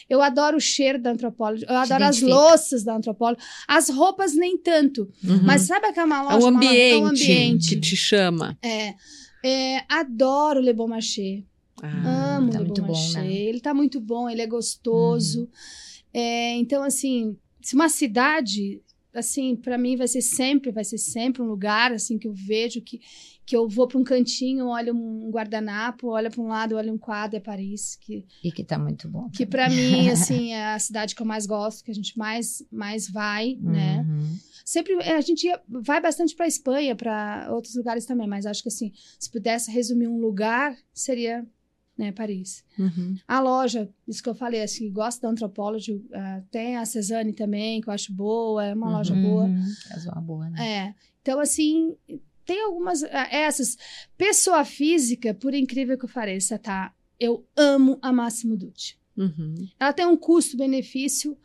eu adoro o cheiro da Anthropology, eu adoro as louças da Anthropology. As roupas nem tanto, Uhum. mas sabe aquela é loja? o uma loja- ambiente, é o ambiente. que te chama. É, é, adoro o Le Bon Marché. Ah, Amo tá o Le Bon bom, Marché. né? Ele tá muito bom, ele é gostoso. É, então, assim, se uma cidade, assim, para mim vai ser sempre, vai ser sempre um lugar, assim, que eu vejo que, que eu vou para um cantinho, olho um guardanapo, olho para um lado, olho um quadro, é Paris, que, E que tá muito bom. que para mim, assim, é a cidade que eu mais gosto, que a gente mais, mais vai, né? Uhum. Sempre é, a gente ia- vai bastante para Espanha, para outros lugares também, mas acho que assim, se pudesse resumir um lugar, seria né, Paris. uhum. A loja, isso que eu falei, assim, gosto da Anthropology, ah, tem a Cezanne também, que eu acho boa, é uma loja boa. Uhum. Casual boa, né? É. Então, assim, tem algumas. ah, Essas. Pessoa física, por incrível que eu pareça, tá? Eu amo a Máximo Dutti. Uhum. Ela tem um custo-benefício.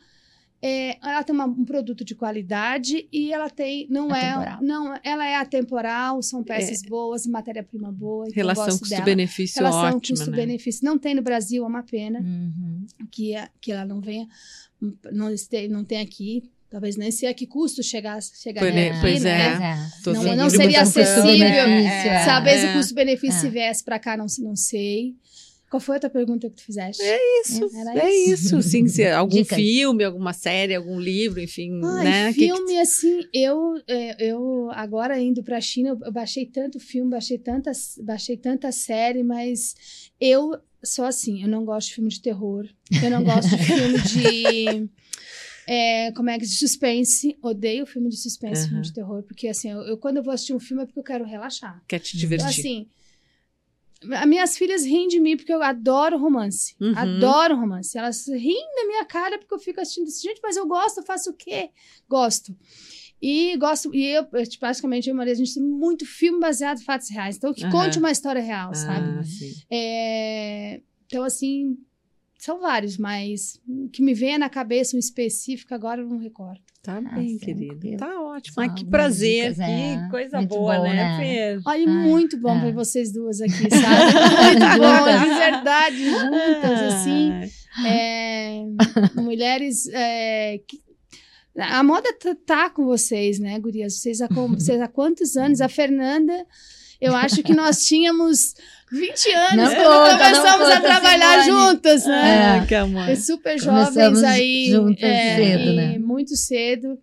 É, ela tem uma- um produto de qualidade e ela tem não é Atemporal. não ela é atemporal são peças boas matéria-prima boa então Relação custo-benefício relação né? custo-benefício não tem no Brasil é uma pena Uhum. que, que ela não venha, não, este, não tem aqui. Talvez nem sei a que custo chegar, chegar Pois é, pois né? Tô Não- não seria acessível. É, Talvez é. o custo-benefício É. se viesse para cá, não, não sei. Qual foi a outra pergunta que tu fizeste? Isso, Era é isso, sim. Se, algum Dicas. filme, alguma série, algum livro, enfim, Ai, né? Que que- filme, assim, eu, é, eu agora indo pra China, eu- baixei tanto filme, baixei tanta, baixei tanta série, mas eu sou assim, eu não gosto de filme de terror, eu não gosto de filme de. é, como é que de suspense, odeio filme de suspense, Aham. filme de terror, porque assim, eu, eu- quando eu vou assistir um filme é porque eu quero relaxar. quer te Então, divertir. assim, as minhas filhas riem de mim porque eu adoro romance. Uhum. Adoro romance. Elas riem da minha cara porque eu fico assistindo isso. Gente, mas eu gosto, eu faço o quê? Gosto. E gosto, e eu, tipo, basicamente, eu e a Maria, a gente tem muito filme baseado em fatos reais. Então, que Aham. conte uma história real, sabe? Ah, sim. É, então, assim, são vários, mas o que me vem na cabeça um específico agora eu não recordo. Tá Ah, bem, sim, querida. tranquilo. Tá ótimo. Só Ai, que prazer. dicas, que é. coisa Muito boa, bom, né, né? Fer? Olha, Ah, muito bom é. ver vocês duas aqui, sabe? muito bom, de verdade, juntas, assim. É, mulheres é, que- a moda tá, tá com vocês, né, gurias? Vocês há, como- vocês há quantos anos? A Fernanda, eu acho que nós tínhamos 20 anos Não quando conta, começamos a trabalhar Simone. juntas, né? Amor. É super Começamos jovens aí. juntas é, cedo, e né? Muito cedo.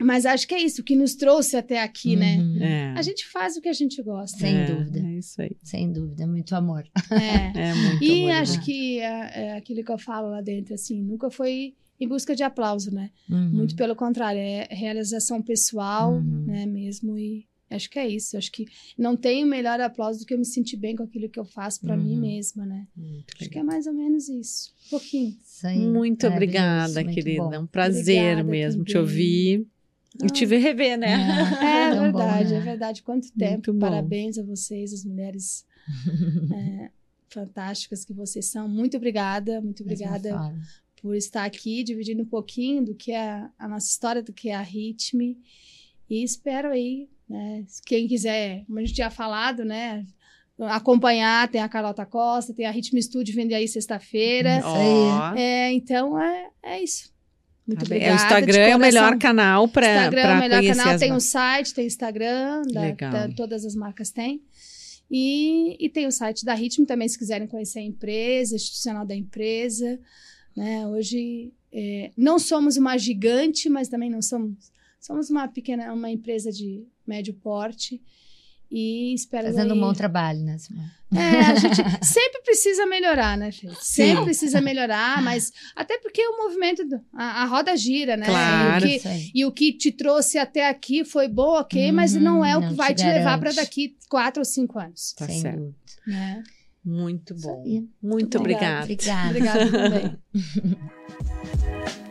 Mas acho que é isso que nos trouxe até aqui, né? Uhum. É. A gente faz o que a gente gosta. Sem É, dúvida. É isso aí. Sem dúvida, muito amor. É. É muito E amor, acho né? que é, é aquilo que eu falo lá dentro, assim, nunca foi em busca de aplauso, né? Uhum. Muito pelo contrário, é realização pessoal, Uhum. né, mesmo, e acho que é isso. Acho que não tem o melhor aplauso do que eu me sentir bem com aquilo que eu faço pra mim Uhum. mesma, né? Muito Acho que legal. é mais ou menos isso. Um pouquinho. Aí, Muito maravilhoso, obrigada, muito querida. bom. É um prazer Obrigada mesmo te também. ouvir e te ver rever, né? É tão bom, verdade, né? é verdade. Quanto tempo. Muito bom. Parabéns a vocês, as mulheres é, fantásticas que vocês são. Muito obrigada, muito obrigada por estar aqui, dividindo um pouquinho do que é a nossa história, do que é a Ritme. E espero aí, né? Quem quiser, como a gente tinha falado, né? Acompanhar, tem a Carlota Costa, tem a Ritme Studio vender aí sexta-feira. Ó, É, então é, é isso. Muito tá bem. obrigada. o Instagram é o melhor canal para Instagram é o melhor canal, as tem o marcas. site, tem Instagram, da- da- todas as marcas têm. E, e tem o site da Ritmo também, se quiserem conhecer a empresa, institucional da empresa. Né? Hoje é, não somos uma gigante, mas também não somos. Somos uma pequena, uma empresa de médio porte. E espero Fazendo um bom trabalho, né, Simone? é, a gente sempre precisa melhorar, né, Fê? Sempre Sim. precisa melhorar, mas até porque o movimento, do- a, a roda gira, né? Claro. E o, que, e o que te trouxe até aqui foi bom, ok, mas Uhum, não é o não que te vai te, levar para daqui quatro ou cinco anos. Tá Sem certo. dúvida. Né? Muito bom. Muito obrigada. obrigada. Obrigada. Obrigada também.